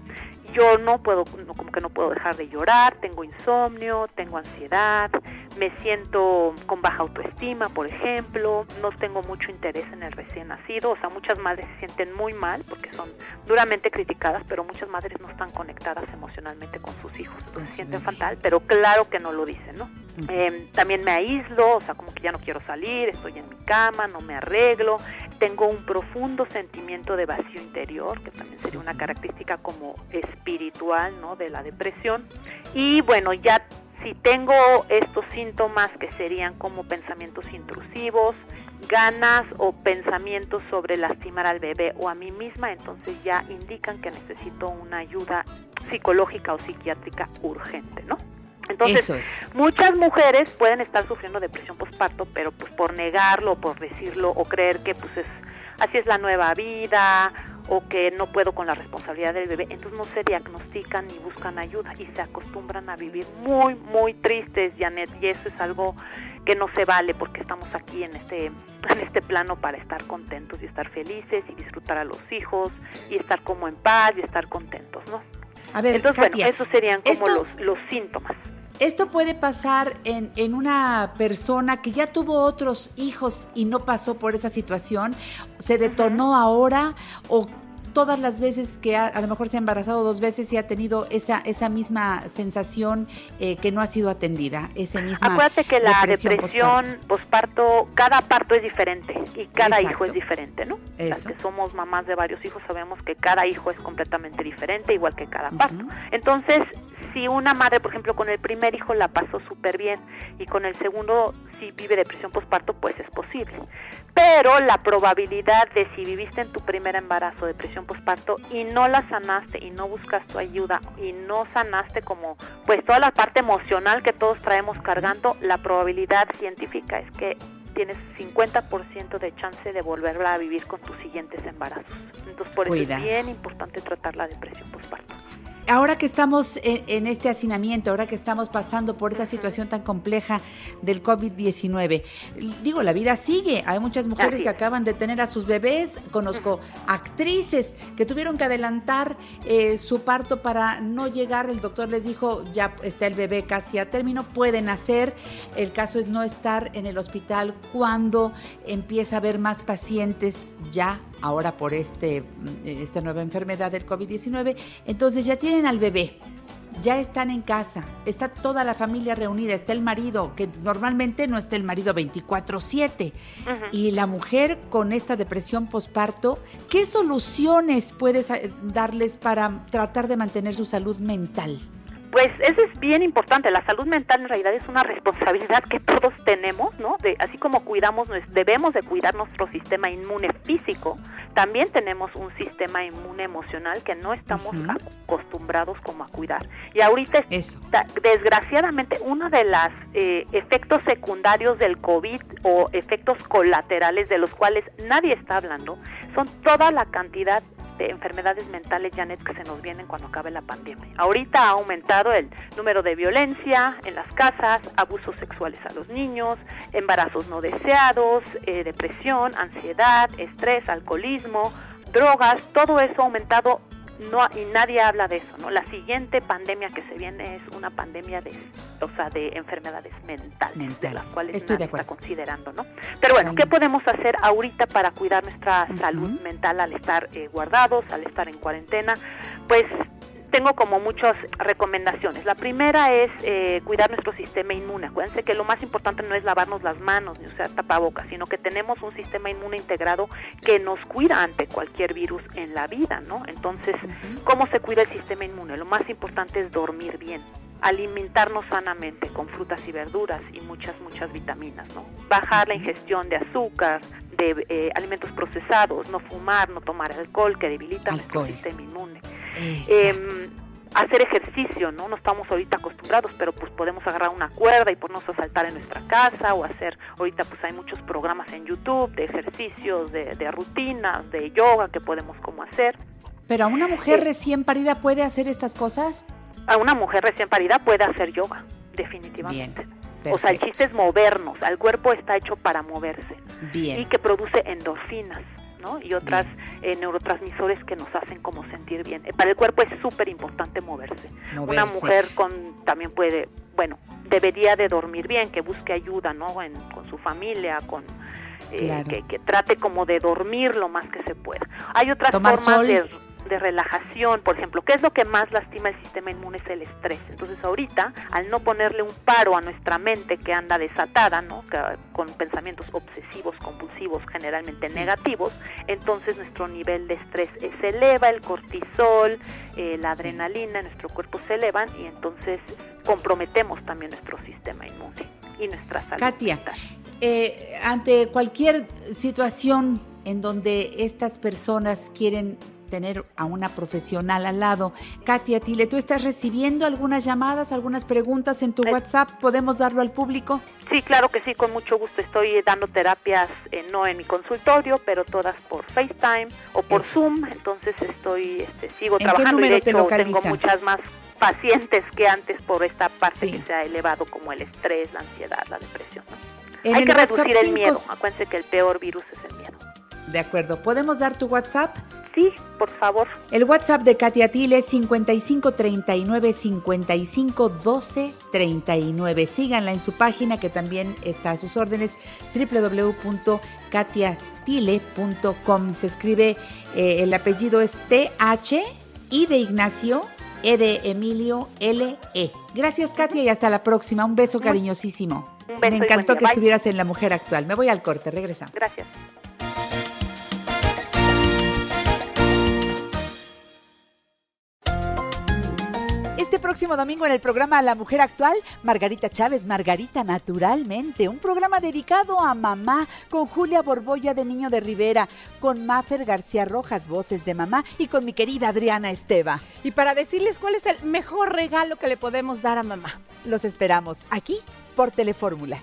yo no puedo, no, como que no puedo dejar de llorar, tengo insomnio, tengo ansiedad, me siento con baja autoestima, por ejemplo, no tengo mucho interés en el recién nacido, o sea, muchas madres se sienten muy mal porque son duramente criticadas, pero muchas madres no están conectadas emocionalmente con sus hijos, entonces se sienten fatal, pero claro que no lo dicen, ¿no? Eh, también me aíslo, o sea, como que ya no quiero salir, estoy en mi cama, no me arreglo, tengo un profundo sentimiento de vacío interior, que también sería una característica como espiritual, ¿no? De la depresión. Y bueno, ya si tengo estos síntomas que serían como pensamientos intrusivos, ganas o pensamientos sobre lastimar al bebé o a mí misma, entonces ya indican que necesito una ayuda psicológica o psiquiátrica urgente, ¿no? Entonces, es. muchas mujeres pueden estar sufriendo depresión postparto, pero pues por negarlo, por decirlo o creer que pues es así es la nueva vida o que no puedo con la responsabilidad del bebé, entonces no se diagnostican ni buscan ayuda y se acostumbran a vivir muy muy tristes, Janet, y eso es algo que no se vale porque estamos aquí en este en este plano para estar contentos y estar felices y disfrutar a los hijos y estar como en paz y estar contentos, ¿no? A ver, Entonces, Katia, bueno, esos serían como esto- los, los síntomas. Esto puede pasar en, en una persona que ya tuvo otros hijos y no pasó por esa situación, se detonó ahora o todas las veces que ha- a, lo mejor se ha embarazado dos veces y ha tenido esa, esa misma sensación eh, que no ha sido atendida, ese misma Acuérdate que la depresión depresión, posparto, cada parto es diferente y cada hijo es diferente, ¿no? Las Eso. que somos mamás de varios hijos sabemos que cada hijo es completamente diferente, igual que cada parto. Entonces, si una madre, por ejemplo, con el primer hijo la pasó súper bien y con el segundo si vive depresión posparto, pues es posible. Pero la probabilidad de si viviste en tu primer embarazo depresión posparto y no la sanaste y no buscas tu ayuda y no sanaste como pues toda la parte emocional que todos traemos cargando, la probabilidad científica es que tienes 50% de chance de volverla a vivir con tus siguientes embarazos. Entonces por eso es bien importante tratar la depresión posparto. Ahora que estamos en, en este hacinamiento, ahora que estamos pasando por esta situación tan compleja del COVID-19, digo, la vida sigue. Hay muchas mujeres que acaban de tener a sus bebés. Conozco actrices que tuvieron que adelantar eh, su parto para no llegar. El doctor les dijo, ya está el bebé casi a término, pueden hacer. El caso es no estar en el hospital cuando empieza a haber más pacientes ya ahora por este, mm, esta nueva enfermedad del COVID-19. Entonces ya tienen al bebé. Ya están en casa, está toda la familia reunida, está el marido, que normalmente no está el marido 24/7. Y la mujer con esta depresión posparto, ¿qué soluciones puedes eh, darles para tratar de mantener su salud mental? Pues eso es bien importante. La salud mental en realidad es una responsabilidad que todos tenemos, ¿no? De, así como cuidamos, debemos de cuidar nuestro sistema inmune físico, también tenemos un sistema inmune emocional que no estamos acostumbrados como a cuidar. Y ahorita, está- desgraciadamente, uno de los efectos secundarios del COVID o efectos colaterales de los cuales nadie está hablando son toda la cantidad de enfermedades mentales, Janet, que se nos vienen cuando acabe la pandemia. Ahorita ha aumentado el número de violencia en las casas, abusos sexuales a los niños, embarazos no deseados, eh, depresión, ansiedad, estrés, alcoholismo, drogas, todo eso ha aumentado no y nadie habla de eso, ¿no? La siguiente pandemia que se viene es una pandemia de, o sea, de enfermedades mentales, de las cuales Estoy de nadie está considerando, ¿no? Pero bueno, ¿qué podemos hacer ahorita para cuidar nuestra salud mental al estar eh, guardados, al estar en cuarentena? Pues tengo como muchas recomendaciones. La primera es eh, cuidar nuestro sistema inmune. Acuérdense que lo más importante no es lavarnos las manos ni usar tapabocas, sino que tenemos un sistema inmune integrado que nos cuida ante cualquier virus en la vida, ¿no? Entonces, ¿cómo se cuida el sistema inmune? Lo más importante es dormir bien alimentarnos sanamente con frutas y verduras y muchas, muchas vitaminas, ¿no? Bajar la ingestión de azúcar, de eh, alimentos procesados, no fumar, no tomar alcohol que debilita nuestro sistema inmune. Em, hacer ejercicio, ¿no? No estamos ahorita acostumbrados, pero pues podemos agarrar una cuerda y ponernos a saltar en nuestra casa o hacer, ahorita pues hay muchos programas en YouTube de ejercicios, de, de rutinas, de yoga que podemos como hacer. Pero a una mujer Eh, recién parida puede hacer estas cosas? A una mujer recién parida puede hacer yoga, definitivamente. O sea, el chiste es movernos, el cuerpo está hecho para moverse Bien. y que produce endorfinas. ¿no? y otras eh, neurotransmisores que nos hacen como sentir bien. Eh, Para el cuerpo es súper importante moverse. Una Moverse. mujer con también puede, bueno, debería de dormir bien, que busque ayuda, ¿no? En- con su familia, con eh, Claro. que, que trate como de dormir lo más que se pueda. Hay otras Tomar formas sol. de, de relajación, por ejemplo, ¿qué es lo que más lastima el sistema inmune? Es el estrés. Entonces ahorita, al no ponerle un paro a nuestra mente que anda desatada, ¿no? Que, con pensamientos obsesivos, compulsivos, generalmente Sí. negativos, entonces nuestro nivel de estrés se eleva, el cortisol, eh, la adrenalina en nuestro cuerpo se elevan y entonces comprometemos también nuestro sistema inmune y nuestra salud. Katia, eh, ante cualquier situación en donde estas personas quieren tener a una profesional al lado, Katia Tile, ¿tú estás recibiendo algunas llamadas, algunas preguntas en tu WhatsApp? ¿Podemos darlo al público? Sí, claro que sí, con mucho gusto estoy dando terapias, eh, no en mi consultorio, pero todas por FaceTime o por Zoom, entonces estoy, este, sigo ¿En qué trabajando y de te hecho tengo muchas más pacientes que antes por esta parte que se ha elevado como el estrés, la ansiedad, la depresión. Hay que WhatsApp reducir el miedo, acuérdense que el peor virus es el miedo. De acuerdo, ¿podemos dar tu WhatsApp? Sí, por favor. El WhatsApp de Katia Tile es 5539 55 12 39. Síganla en su página que también está a sus órdenes www.katiatile.com. Se escribe, eh, el apellido es TH, I de Ignacio, E de Emilio, L, E. Gracias Katia y hasta la próxima. Un beso cariñosísimo. Un beso Me y encantó que Bye. estuvieras en La Mujer Actual. Me voy al corte, regresamos. Gracias. Próximo domingo en el programa La Mujer Actual, Margarita Chávez, Margarita Naturalmente, un programa dedicado a mamá con Julia Borbolla de Niño de Rivera, con Mafer García Rojas, voces de mamá, y con mi querida Adriana Esteva. Y para decirles cuál es el mejor regalo que le podemos dar a mamá. Los esperamos aquí por Telefórmula.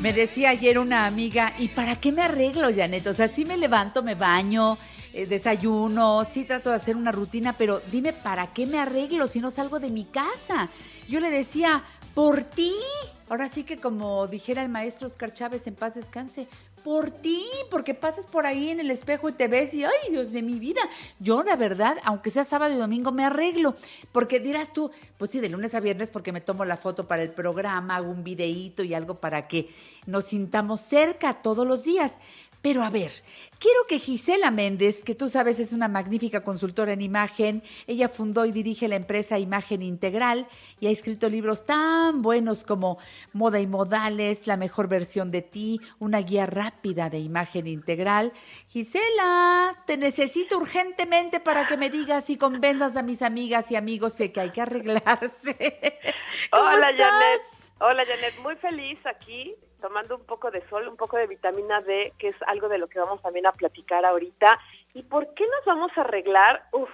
Me decía ayer una amiga, ¿y para qué me arreglo, Janet? O sea, sí me levanto, me baño, eh, desayuno, sí trato de hacer una rutina, pero dime, ¿para qué me arreglo si no salgo de mi casa? Yo le decía, por ti. Ahora sí que como dijera el maestro Oscar Chávez en paz descanse, por ti, porque pasas por ahí en el espejo y te ves y, ay, Dios de mi vida. Yo, la verdad, aunque sea sábado y domingo, me arreglo. Porque dirás tú, pues sí, de lunes a viernes, porque me tomo la foto para el programa, hago un videíto y algo para que nos sintamos cerca todos los días. Pero a ver, quiero que Gisela Méndez, que tú sabes es una magnífica consultora en imagen, ella fundó y dirige la empresa Imagen Integral y ha escrito libros tan buenos como Moda y Modales, La mejor versión de ti, una guía rápida de imagen integral. Gisela, te necesito urgentemente para que me digas y convenzas a mis amigas y amigos de que hay que arreglarse. ¿Cómo Hola, estás? Janet. Hola, Janet. Muy feliz aquí, tomando un poco de sol, un poco de vitamina D, que es algo de lo que vamos también a platicar ahorita. ¿Y por qué nos vamos a arreglar? Uf,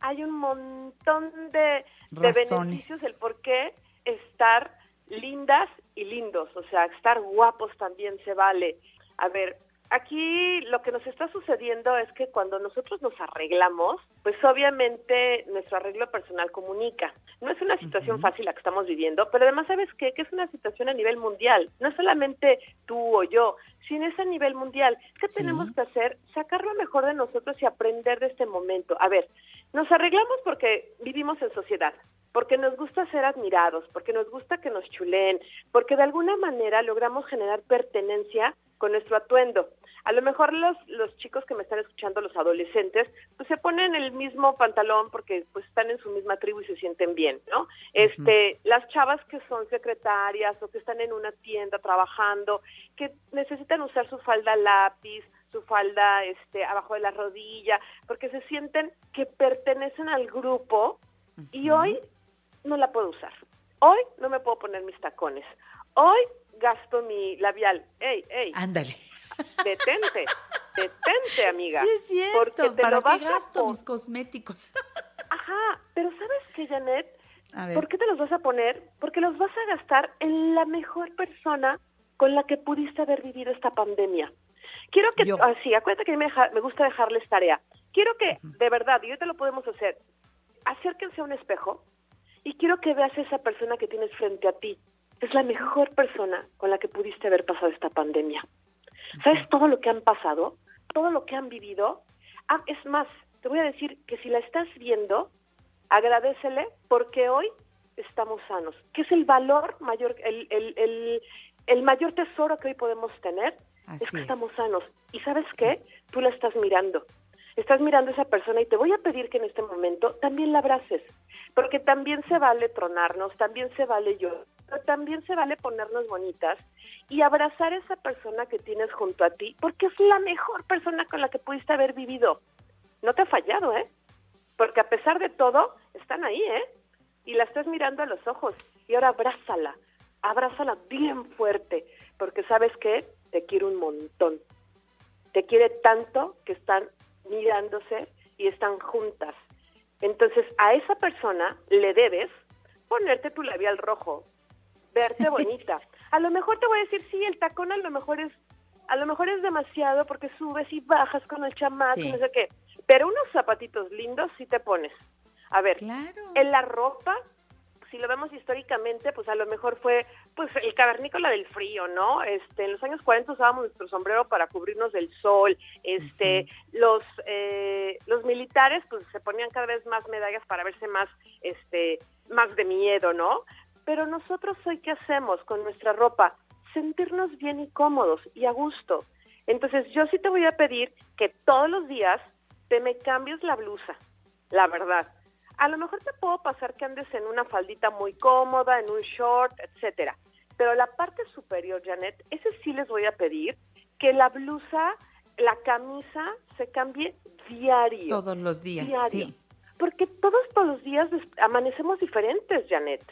hay un montón de, beneficios, el por qué estar lindas y lindos. O sea, estar guapos también se vale. A ver, aquí lo que nos está sucediendo es que cuando nosotros nos arreglamos, pues obviamente nuestro arreglo personal comunica. No es una situación fácil la que estamos viviendo, pero además sabes qué? que es una situación a nivel mundial. No es solamente tú o yo, sino es a nivel mundial. ¿Qué tenemos que hacer? Sacar lo mejor de nosotros y aprender de este momento. A ver, nos arreglamos porque vivimos en sociedad porque nos gusta ser admirados, porque nos gusta que nos chuleen, porque de alguna manera logramos generar pertenencia con nuestro atuendo. A lo mejor los, los chicos que me están escuchando, los adolescentes, pues se ponen el mismo pantalón porque pues están en su misma tribu y se sienten bien, ¿no? Este, las chavas que son secretarias o que están en una tienda trabajando, que necesitan usar su falda lápiz, su falda este abajo de la rodilla, porque se sienten que pertenecen al grupo y hoy no la puedo usar. Hoy no me puedo poner mis tacones. Hoy gasto mi labial. ¡Ey, ey! Ándale. Detente, detente, amiga. Sí, es cierto. Porque te ¿Para lo qué vas gasto mis cosméticos? Ajá, pero ¿sabes qué, Janet? A ver. ¿Por qué te los vas a poner? Porque los vas a gastar en la mejor persona con la que pudiste haber vivido esta pandemia. Quiero que, Yo. así, acuérdate que a mí me, deja- me gusta dejarles tarea. Quiero que, de verdad, y ahorita lo podemos hacer, acérquense a un espejo y quiero que veas a esa persona que tienes frente a ti. Es la mejor persona con la que pudiste haber pasado esta pandemia. ¿Sabes todo lo que han pasado? Todo lo que han vivido. Ah, es más, te voy a decir que si la estás viendo, agradecele porque hoy estamos sanos, que es el valor mayor, el, el, el, el mayor tesoro que hoy podemos tener, Así es que es. estamos sanos. ¿Y sabes qué? Tú la estás mirando. Estás mirando a esa persona y te voy a pedir que en este momento también la abraces, porque también se vale tronarnos, también se vale yo, pero también se vale ponernos bonitas y abrazar esa persona que tienes junto a ti, porque es la mejor persona con la que pudiste haber vivido. No te ha fallado, ¿eh? Porque a pesar de todo, están ahí, ¿eh? Y la estás mirando a los ojos. Y ahora abrázala, abrázala bien fuerte, porque sabes qué, te quiere un montón. Te quiere tanto que están mirándose y están juntas. Entonces, a esa persona le debes ponerte tu labial rojo, verte bonita. A lo mejor te voy a decir, sí, el tacón a lo mejor es a lo mejor es demasiado porque subes y bajas con el chamaco, Sí. no sé qué. Pero unos zapatitos lindos sí te pones. A ver, en la ropa, si lo vemos históricamente, pues a lo mejor fue pues el cavernícola del frío, ¿no? Este, en los años 40 usábamos nuestro sombrero para cubrirnos del sol. Este, los eh, los militares pues se ponían cada vez más medallas para verse más este más de miedo, ¿no? Pero nosotros hoy qué hacemos con nuestra ropa? Sentirnos bien y cómodos y a gusto. Entonces yo sí te voy a pedir que todos los días te me cambies la blusa, la verdad. A lo mejor te puedo pasar que andes en una faldita muy cómoda, en un short, etcétera. Pero la parte superior, Janet, ese sí les voy a pedir que la blusa la camisa se cambie diario. Todos los días, Diario. sí. Porque todos, todos los días amanecemos diferentes, Janet.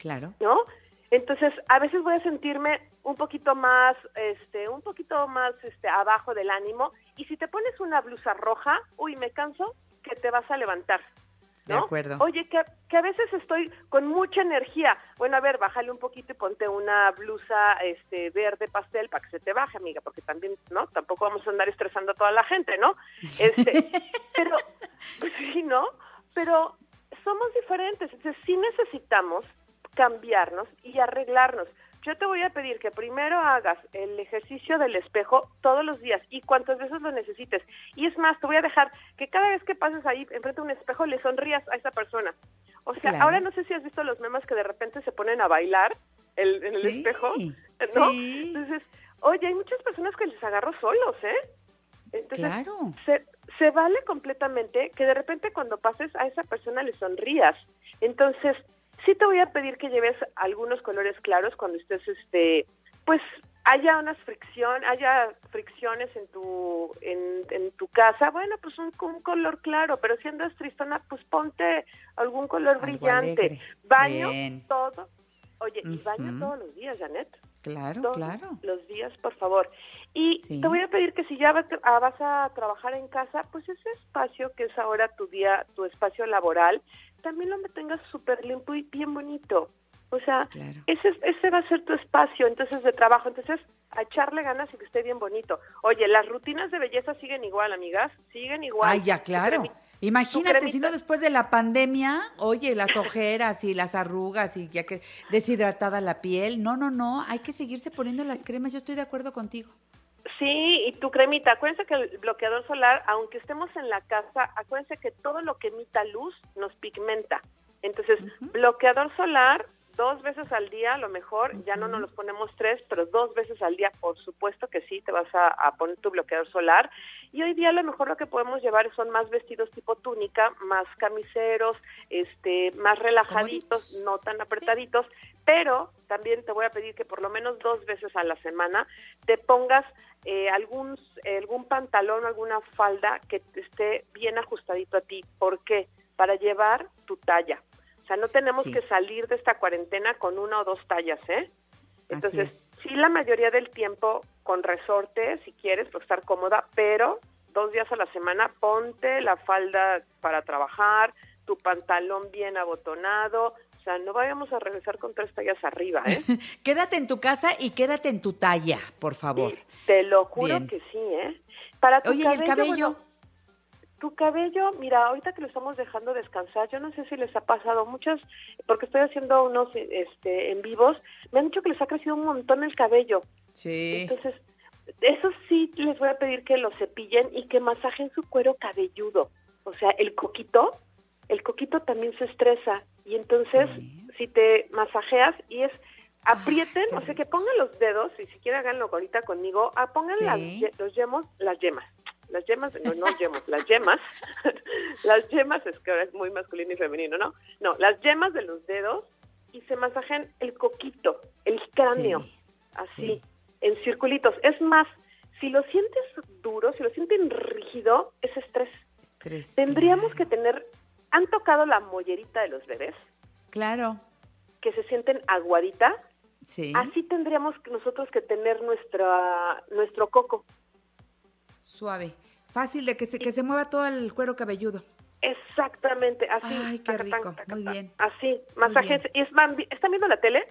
Claro. ¿no? Entonces, a veces voy a sentirme un poquito más, este, un poquito más, este, abajo del ánimo. Y si te pones una blusa roja, uy, me canso, que te vas a levantar. De ¿no? acuerdo. Oye, que, que a veces estoy con mucha energía. Bueno, a ver, bájale un poquito y ponte una blusa este verde pastel para que se te baje, amiga, porque también, ¿no? Tampoco vamos a andar estresando a toda la gente, ¿no? Este, pero, pues sí, ¿no? Pero somos diferentes, entonces sí necesitamos cambiarnos y arreglarnos. Yo te voy a pedir que primero hagas el ejercicio del espejo todos los días y cuantas veces lo necesites. Y es más, te voy a dejar que cada vez que pases ahí enfrente de un espejo le sonrías a esa persona. O sea, Claro. ahora no sé si has visto los memes que de repente se ponen a bailar el- en el Sí, espejo, ¿no? sí. Entonces, oye, hay muchas personas que les agarro solos, ¿eh? Entonces, Claro. se, se vale completamente que de repente cuando pases a esa persona le sonrías. Entonces, sí te voy a pedir que lleves algunos colores claros cuando estés, este, pues haya unas fricción, haya fricciones en tu, en, en tu casa, bueno, pues un, un color claro, pero si andas tristona, pues ponte algún color Algo brillante. alegre. Baño Bien. todo. Oye, y baño todos los días, Janet Claro, todos claro. los días, por favor. Y Sí. te voy a pedir que si ya vas a, vas a trabajar en casa, pues ese espacio que es ahora tu día, tu espacio laboral, también lo mantengas súper limpio y bien bonito. O sea, ese, es- ese va a ser tu espacio entonces de trabajo. Entonces, a echarle ganas y que esté bien bonito. Oye, las rutinas de belleza siguen igual, amigas, siguen igual. Ay, ya, claro. Imagínate, si no después de la pandemia, oye, las ojeras y las arrugas y ya que deshidratada la piel. No, no, no, hay que seguirse poniendo las cremas. Yo estoy de acuerdo contigo. Sí, y tu cremita, acuérdense que el bloqueador solar, aunque estemos en la casa, acuérdense que todo lo que emita luz nos pigmenta. Entonces, bloqueador solar dos veces al día, a lo mejor, ya no nos los ponemos tres, pero dos veces al día, por supuesto que sí, te vas a, a poner tu bloqueador solar. Y hoy día a lo mejor lo que podemos llevar son más vestidos tipo túnica, más camiseros, este, más relajaditos, no tan apretaditos, pero también te voy a pedir que por lo menos dos veces a la semana te pongas eh, algún, algún pantalón, alguna falda que esté bien ajustadito a ti. ¿Por qué? Para llevar tu talla. O sea, no tenemos Sí. que salir de esta cuarentena con una o dos tallas, ¿eh? Entonces, es. sí, la mayoría del tiempo con resorte, si quieres, por estar cómoda, pero dos días a la semana ponte la falda para trabajar, tu pantalón bien abotonado, o sea, no vayamos a regresar con tres tallas arriba, ¿eh? Quédate en tu casa y quédate en tu talla, por favor. Te lo juro Bien. que sí, ¿eh? Para tu Oye, ¿y el cabello? bueno, tu cabello, mira, ahorita que lo estamos dejando descansar, yo no sé si les ha pasado muchas, porque estoy haciendo unos este, en vivos, me han dicho que les ha crecido un montón el cabello. Sí. Entonces, eso sí les voy a pedir que lo cepillen y que masajen su cuero cabelludo. O sea, el coquito, el coquito también se estresa. Y entonces, si te masajeas y es aprieten, o sea, que pongan los dedos, y si quieren háganlo ahorita conmigo, ah, pongan Sí. las, los yemos, las yemas. Las yemas, no, no yemas, las yemas. las yemas es que ahora es muy masculino y femenino, ¿no? No, las yemas de los dedos y se masajen el coquito, el cráneo, así, en circulitos. Es más, si lo sientes duro, si lo sienten rígido, es estrés. Estrés, Tendríamos que tener, ¿han tocado la mollerita de los bebés? Claro. Que se sienten aguadita. Sí. Así tendríamos que nosotros que tener nuestra, nuestro coco. Suave. Fácil de que se, que se mueva todo el cuero cabelludo. Exactamente, así. Ay, qué rico. tacatán. Muy bien. Así, masajes. es, ¿Están viendo la tele?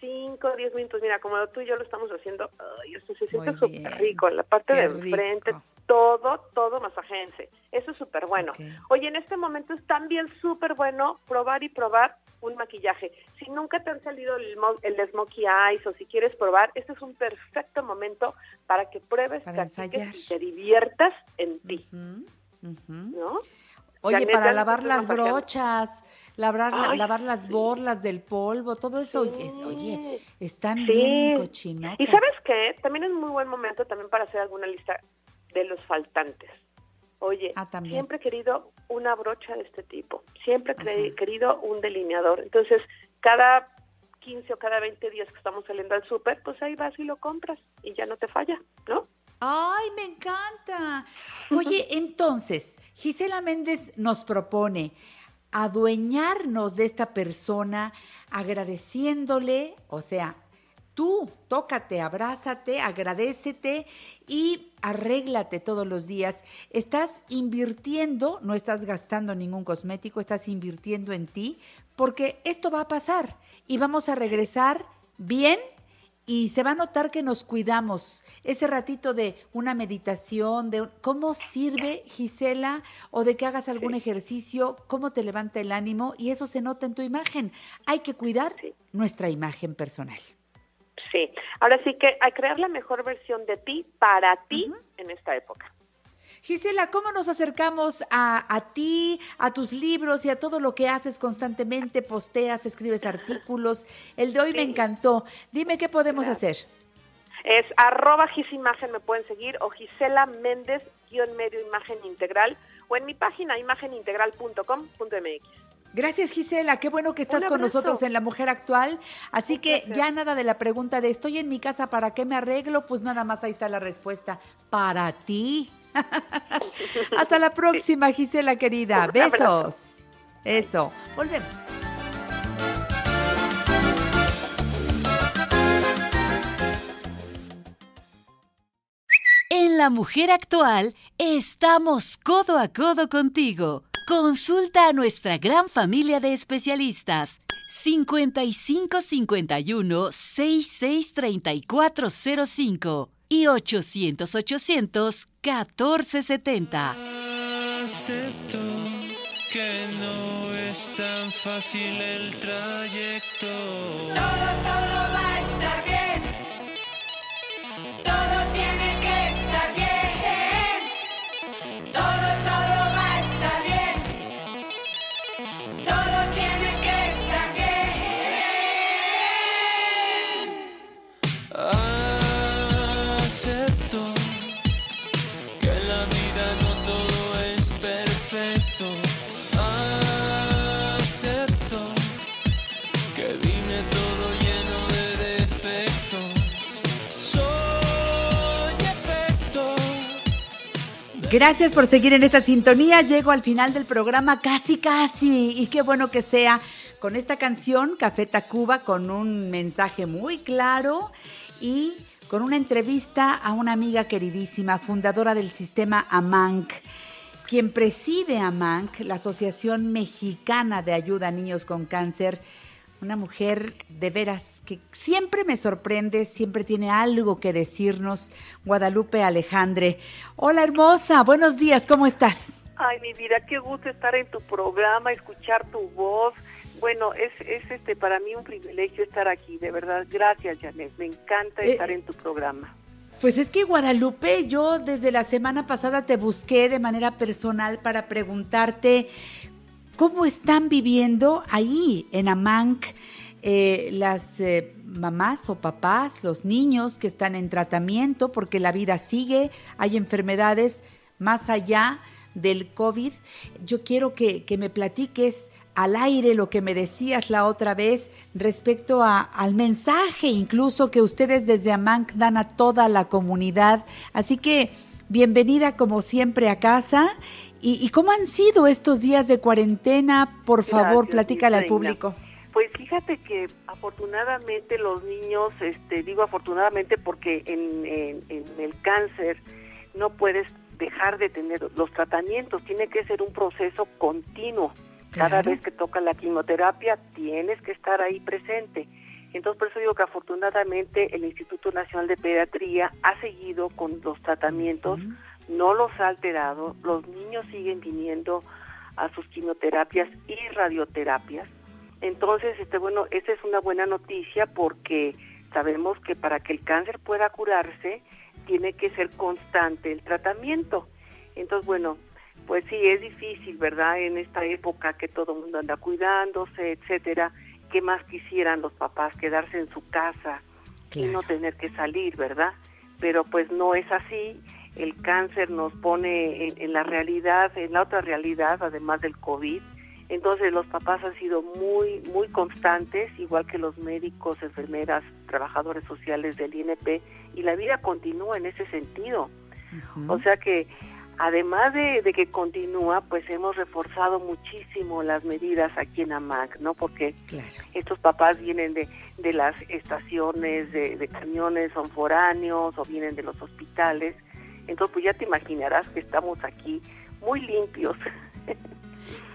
Cinco, diez minutos. Mira, como tú y yo lo estamos haciendo, ay, esto se siente súper rico. La parte Qué de enfrente, todo, todo masajense. Eso es súper bueno. Oye, en este momento es también súper bueno probar y probar un maquillaje. Si nunca te han salido el, el Smokey Eyes o si quieres probar, este es un perfecto momento para que pruebes, Para practiques ensayar. y te diviertas en ti. ¿No? Oye, para lavar las brochas, lavar, la- lavar las borlas del polvo, todo eso. Oye, oye, están Sí. bien cochinotas. Y sabes qué, también es muy buen momento también para hacer alguna lista de los faltantes. Oye, Ah, siempre he querido una brocha de este tipo, siempre he querido un delineador. Entonces, cada 15 o cada 20 días que estamos saliendo al súper, pues ahí vas y lo compras y ya no te falla, ¿no? Ay, me encanta. Oye, entonces, Gisela Méndez nos propone adueñarnos de esta persona agradeciéndole, o sea, tú tócate, abrázate, agradecete y arréglate todos los días. Estás invirtiendo, no estás gastando ningún cosmético, estás invirtiendo en ti, porque esto va a pasar y vamos a regresar bien y se va a notar que nos cuidamos. Ese ratito de una meditación, de un- cómo sirve, Gisela, o de que hagas algún ejercicio, cómo te levanta el ánimo y eso se nota en tu imagen. Hay que cuidar nuestra imagen personal. Sí, ahora sí que hay crear la mejor versión de ti para ti en esta época. Gisela, ¿cómo nos acercamos a, a ti, a tus libros y a todo lo que haces constantemente? Posteas, escribes artículos. El de hoy me encantó. Dime qué podemos hacer. Es arroba gisimagen, me pueden seguir, o Gisela Méndez, guion medio imagen integral, o en mi página imagenintegral.com.mx. Gracias Gisela, qué bueno que estás con nosotros en La Mujer Actual. Así que ya nada de la pregunta de estoy en mi casa, ¿para qué me arreglo? Pues nada más ahí está la respuesta, para ti. Hasta la próxima Gisela querida, besos. Eso, volvemos. En La Mujer Actual estamos codo a codo contigo. Consulta a nuestra gran familia de especialistas. 55 51 66 3405 y 800 800 1470. Acepto que no es tan fácil el trayecto. Todo, todo va a estar bien. Todo tiene Gracias por seguir en esta sintonía. Llego al final del programa casi, casi. Y qué bueno que sea con esta canción, Café Tacuba, con un mensaje muy claro y con una entrevista a una amiga queridísima, fundadora del sistema AMANC, quien preside AMANC, la Asociación Mexicana de Ayuda a Niños con Cáncer. Una mujer de veras que siempre me sorprende, siempre tiene algo que decirnos. Guadalupe Alejandre. Hola hermosa, buenos días, ¿cómo estás? Ay, mi vida, qué gusto estar en tu programa, escuchar tu voz. Bueno, es, es este para mí un privilegio estar aquí, de verdad. Gracias, Janet. Me encanta Eh, estar en tu programa. Pues es que Guadalupe, yo desde la semana pasada te busqué de manera personal para preguntarte cómo están viviendo ahí en Amanc eh, las eh, mamás o papás, los niños que están en tratamiento, porque la vida sigue, hay enfermedades más allá del COVID. Yo quiero que, que me platiques al aire lo que me decías la otra vez respecto a- al mensaje incluso que ustedes desde AMANC dan a toda la comunidad. Así que bienvenida como siempre a casa. ¿Y, y cómo han sido estos días de cuarentena? Por favor, Gracias, platícale al público. Pues fíjate que afortunadamente los niños, este, digo afortunadamente porque en, en- en el cáncer no puedes dejar de tener los tratamientos, tiene que ser un proceso continuo. Cada Claro. vez que toca la quimioterapia tienes que estar ahí presente. Entonces por eso digo que afortunadamente el Instituto Nacional de Pediatría ha seguido con los tratamientos, no los ha alterado, los niños siguen viniendo a sus quimioterapias y radioterapias. Entonces, este bueno, esa es una buena noticia porque sabemos que para que el cáncer pueda curarse tiene que ser constante el tratamiento. Entonces, bueno, pues sí es difícil, ¿verdad? En esta época que todo el mundo anda cuidándose, etcétera, ¿qué más quisieran los papás quedarse en su casa y no tener que salir, ¿verdad? Pero pues no es así. El cáncer nos pone en, en la realidad, en la otra realidad, además del COVID. Entonces los papás han sido muy, muy constantes, igual que los médicos, enfermeras trabajadores sociales del INP y la vida continúa en ese sentido. O sea que además de, de que continúa, pues hemos reforzado muchísimo las medidas aquí en AMAC, ¿no? Porque estos papás vienen de, de las estaciones de, de camiones, son foráneos o vienen de los hospitales. Entonces, pues ya te imaginarás que estamos aquí muy limpios.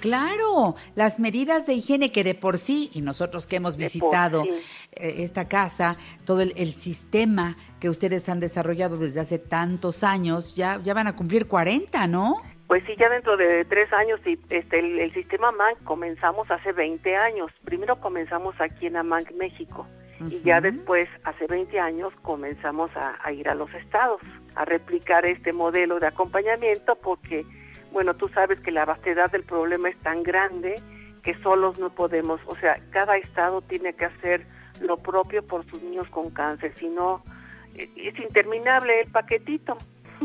Claro, las medidas de higiene que de por sí, y nosotros que hemos visitado sí. eh, esta casa, todo el, el sistema que ustedes han desarrollado desde hace tantos años, ya, ya van a cumplir 40, ¿no? Pues sí, ya dentro de tres años, y este, el, el sistema AMANC comenzamos hace 20 años. Primero comenzamos aquí en AMANC, México. Y ya después, hace 20 años, comenzamos a, a ir a los estados, a replicar este modelo de acompañamiento, porque, bueno, tú sabes que la vastedad del problema es tan grande que solos no podemos, o sea, cada estado tiene que hacer lo propio por sus niños con cáncer, si no, eh, es interminable el paquetito.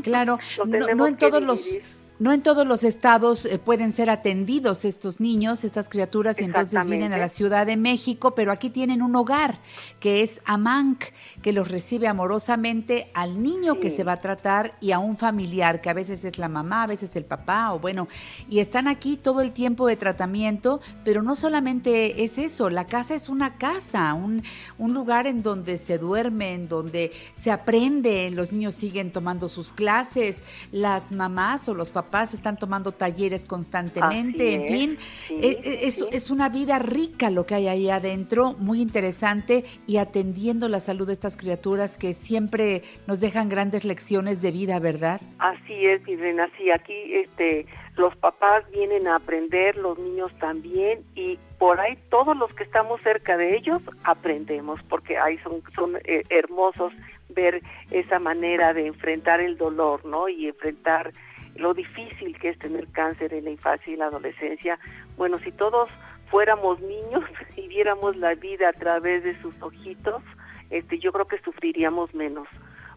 Claro, Lo no, no en todos los. No en todos los estados eh, pueden ser atendidos estos niños, estas criaturas, y entonces vienen a la. Ciudad de México, pero aquí tienen un hogar que es AMANC, que los recibe amorosamente al niño que se va a tratar y a un familiar, que a veces es la mamá, a veces el papá, o bueno, y están aquí todo el tiempo de tratamiento, pero no solamente es eso, la casa es una casa, un, un lugar en donde se duerme, en donde se aprende, los niños siguen tomando sus clases, las mamás o los papás están tomando talleres constantemente, Así en fin, sí, eh, eh, es, es una vida rica lo que hay ahí adentro, muy interesante y atendiendo la salud de estas criaturas que siempre nos dejan grandes lecciones de vida, ¿verdad? Así es, mi reina, sí, aquí este, los papás vienen a aprender, los niños también, y por ahí todos los que estamos cerca de ellos aprendemos, porque ahí son, son eh, hermosos ver esa manera de enfrentar el dolor, ¿no? Y enfrentar lo difícil que es tener cáncer en la infancia y la adolescencia. Bueno, si todos fuéramos niños y viéramos la vida a través de sus ojitos, este, yo creo que sufriríamos menos,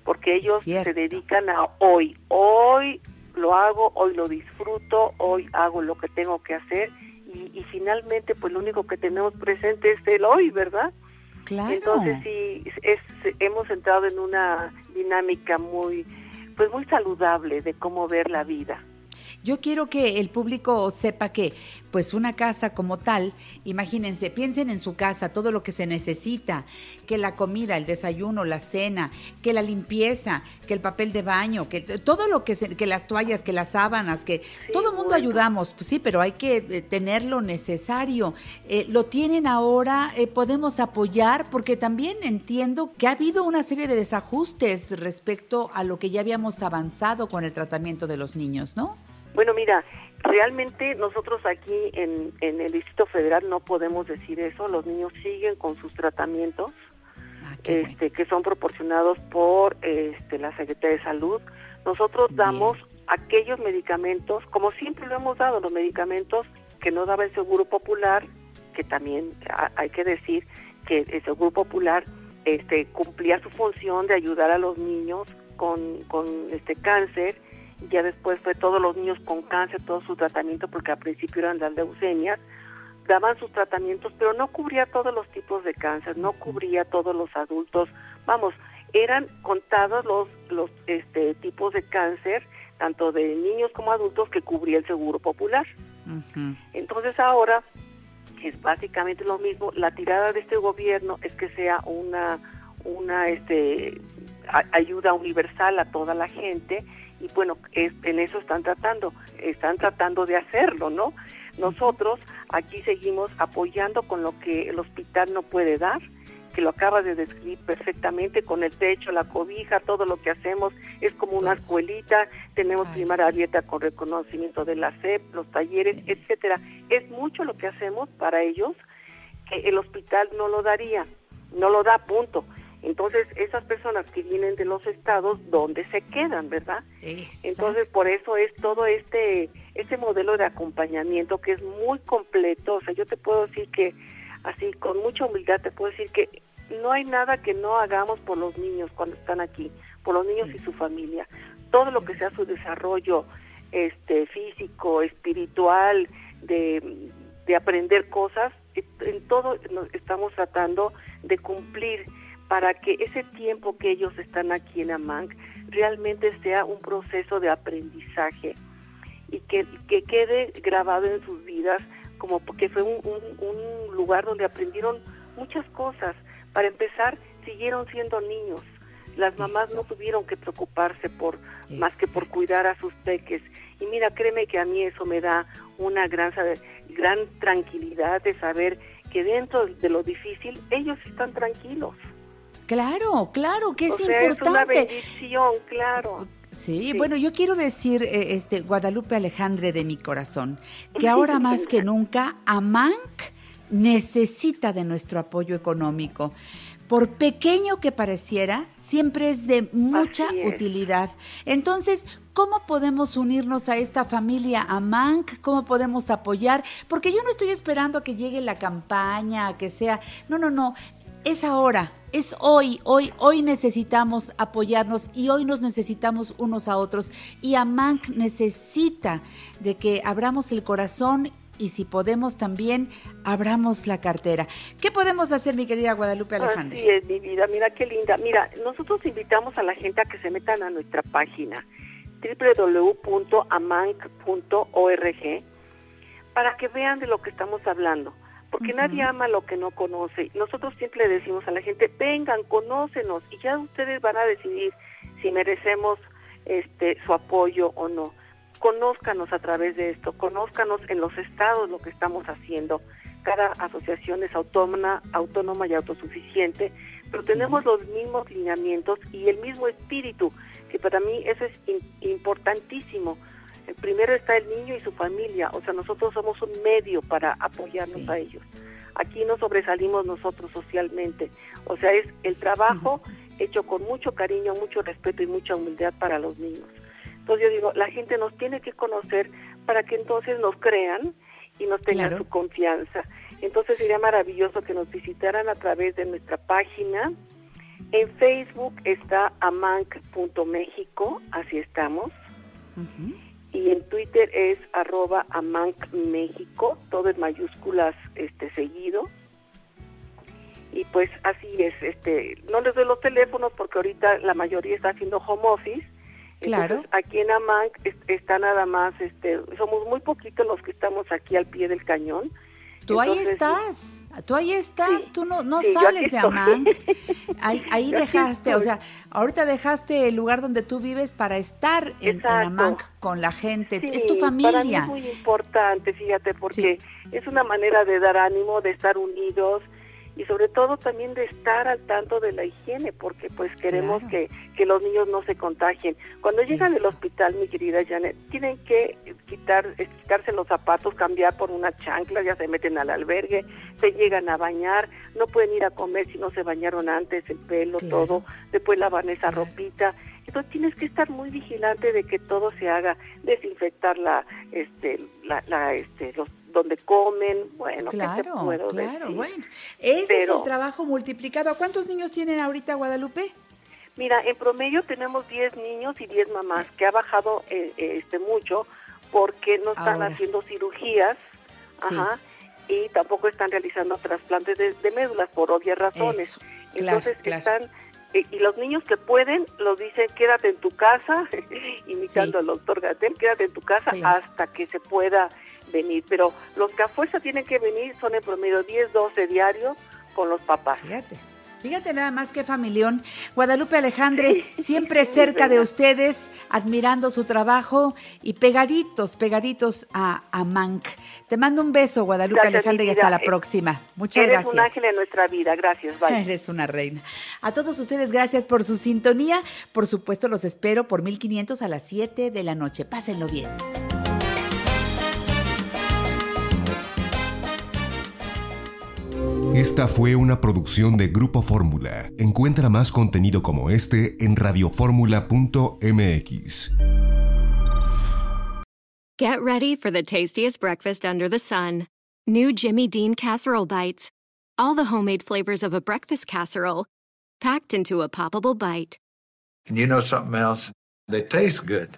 porque ellos se dedican a hoy, hoy lo hago, hoy lo disfruto, hoy hago lo que tengo que hacer y, y finalmente pues lo único que tenemos presente es el hoy, ¿verdad? Claro. Entonces sí, es, hemos entrado en una dinámica muy, pues muy saludable de cómo ver la vida. Yo quiero que el público sepa que, pues una casa como tal, imagínense, piensen en su casa, todo lo que se necesita, que la comida, el desayuno, la cena, que la limpieza, que el papel de baño, que todo lo que, se- que las toallas, que las sábanas, que todo el mundo ayudamos, pues sí, pero hay que eh, tener lo necesario. Eh, lo tienen ahora, eh, podemos apoyar, porque también entiendo que ha habido una serie de desajustes respecto a lo que ya habíamos avanzado con el tratamiento de los niños, ¿no? Bueno, mira, realmente nosotros aquí en, en el Distrito Federal no podemos decir eso. Los niños siguen con sus tratamientos, este, que son proporcionados por este, la Secretaría de Salud. Nosotros damos aquellos medicamentos, como siempre lo hemos dado, los medicamentos que no daba el Seguro Popular, que también ha- hay que decir que el Seguro Popular este, cumplía su función de ayudar a los niños con, con este cáncer ya después fue todos los niños con cáncer, todo su tratamiento, porque al principio eran las leucemias, daban sus tratamientos, pero no cubría todos los tipos de cáncer, no cubría todos los adultos, vamos, eran contados los, los este, tipos de cáncer, tanto de niños como adultos, que cubría el Seguro Popular. Entonces ahora es básicamente lo mismo. La tirada de este gobierno es que sea una una este a- ayuda universal a toda la gente y bueno es, en eso están tratando están tratando de hacerlo no nosotros aquí seguimos apoyando con lo que el hospital no puede dar que lo acaba de describir perfectamente con el techo, la cobija, todo lo que hacemos es como una escuelita, tenemos primaria abierta con reconocimiento de la SEP, los talleres, etcétera. Es mucho lo que hacemos para ellos que el hospital no lo daría, no lo da punto. Entonces, esas personas que vienen de los estados, ¿dónde se quedan, verdad? Entonces, por eso es todo este este modelo de acompañamiento que es muy completo. O sea, yo te puedo decir que, así, con mucha humildad, te puedo decir que no hay nada que no hagamos por los niños cuando están aquí, por los niños y su familia. Todo lo que sea su desarrollo este físico, espiritual, de, de aprender cosas, en todo estamos tratando de cumplir para que ese tiempo que ellos están aquí en Amanc realmente sea un proceso de aprendizaje y que, que quede grabado en sus vidas como porque fue un, un- un lugar donde aprendieron muchas cosas. Para empezar, siguieron siendo niños. Las mamás no tuvieron que preocuparse por más que por cuidar a sus peques. Y mira, créeme que a mí eso me da una gran gran tranquilidad de saber que dentro de lo difícil ellos están tranquilos. Claro, claro, que es o sea, es una importante. bendición, claro. Sí, bueno, yo quiero decir, eh, este Guadalupe Alejandre de mi corazón, que ahora más que nunca, AMANC necesita de nuestro apoyo económico. Por pequeño que pareciera, siempre es de mucha es. utilidad. Entonces, ¿cómo podemos unirnos a esta familia AMANC? ¿Cómo podemos apoyar? Porque yo no estoy esperando a que llegue la campaña, a que sea... No, no, no. Es ahora, es hoy, hoy, hoy necesitamos apoyarnos y hoy nos necesitamos unos a otros. Y AMANC necesita de que abramos el corazón y si podemos también abramos la cartera. ¿Qué podemos hacer, mi querida Guadalupe Alejandra? Así es, mi vida. Mira qué linda. Mira, nosotros invitamos a la gente a que se metan a nuestra página www.amanc.org para que vean de lo que estamos hablando. Porque nadie ama lo que no conoce. Nosotros siempre le decimos a la gente, vengan, conócenos y ya ustedes van a decidir si merecemos este su apoyo o no. Conózcanos a través de esto, conózcanos en los estados lo que estamos haciendo. Cada asociación es autónoma, autónoma y autosuficiente, pero tenemos los mismos lineamientos y el mismo espíritu, que para mí eso es importantísimo. Eh, Primero está el niño y su familia, o sea, nosotros somos un medio para apoyarnos a ellos. Aquí no sobresalimos nosotros socialmente, o sea, es el trabajo hecho con mucho cariño, mucho respeto y mucha humildad para los niños. Entonces yo digo, la gente nos tiene que conocer para que entonces nos crean y nos tengan Claro. su confianza. Entonces sería maravilloso que nos visitaran a través de nuestra página. En Facebook está amanc.méxico, así estamos. Y en Twitter es arroba todo en mayúsculas este seguido. Y pues así es, este, no les doy los teléfonos porque ahorita la mayoría está haciendo home office. Claro. Entonces, aquí en Amanc es- está nada más, este, somos muy poquitos los que estamos aquí al pie del cañón. Tú ahí estás, tú ahí estás, tú no, no sí, sales de. Amanc. Ahí, ahí dejaste, o sea, ahorita dejaste el lugar donde tú vives para estar en, en. Amanc con la gente. Sí, es tu Para mí es familia. muy importante, fíjate, porque es una manera de dar ánimo, de estar unidos y sobre todo también de estar al tanto de la higiene, porque pues queremos Claro. que, que los niños no se contagien. Cuando llegan al hospital, mi querida Janet, tienen que quitar, quitarse los zapatos, cambiar por una chancla, ya se meten al albergue, se llegan a bañar, no pueden ir a comer si no se bañaron antes, el pelo, Claro. todo, después lavan esa ropita. Entonces tienes que estar muy vigilante de que todo se haga, desinfectar la, este, la, la, este, los donde comen, bueno, ¿qué te Claro, puedo claro, decir? bueno. Ese es el trabajo multiplicado. ¿A cuántos niños tienen ahorita Guadalupe? Mira, en promedio tenemos 10 niños y 10 mamás, que ha bajado eh, eh, este mucho porque no están Ahora. haciendo cirugías, Sí. ajá, y tampoco están realizando trasplantes de, de médulas por obvias razones. Eso, Entonces claro. están eh, y los niños que pueden los dicen quédate en tu casa, imitando al doctor Gatel, quédate en tu casa Claro. hasta que se pueda venir. Pero los que a fuerza tienen que venir son en promedio 10, 12 diarios con los papás. Fíjate. Fíjate nada más que familión. Guadalupe Alejandre, siempre cerca de ustedes, admirando su trabajo y pegaditos, pegaditos a, a Manc. Te mando un beso, Guadalupe Gracias, Alejandre, y hasta la próxima. Muchas Eres gracias. un ángel en nuestra vida. Gracias. Bye. Eres una reina. A todos ustedes, gracias por su sintonía. Por supuesto, los espero por 1500 a las 7 de la noche. Pásenlo bien. Esta fue una producción de Grupo Fórmula. Encuentra más contenido como este en radioformula.mx. Get ready for the tastiest breakfast under the sun. New Jimmy Dean casserole bites. All the homemade flavors of a breakfast casserole packed into a poppable bite. And you know something else? They taste good.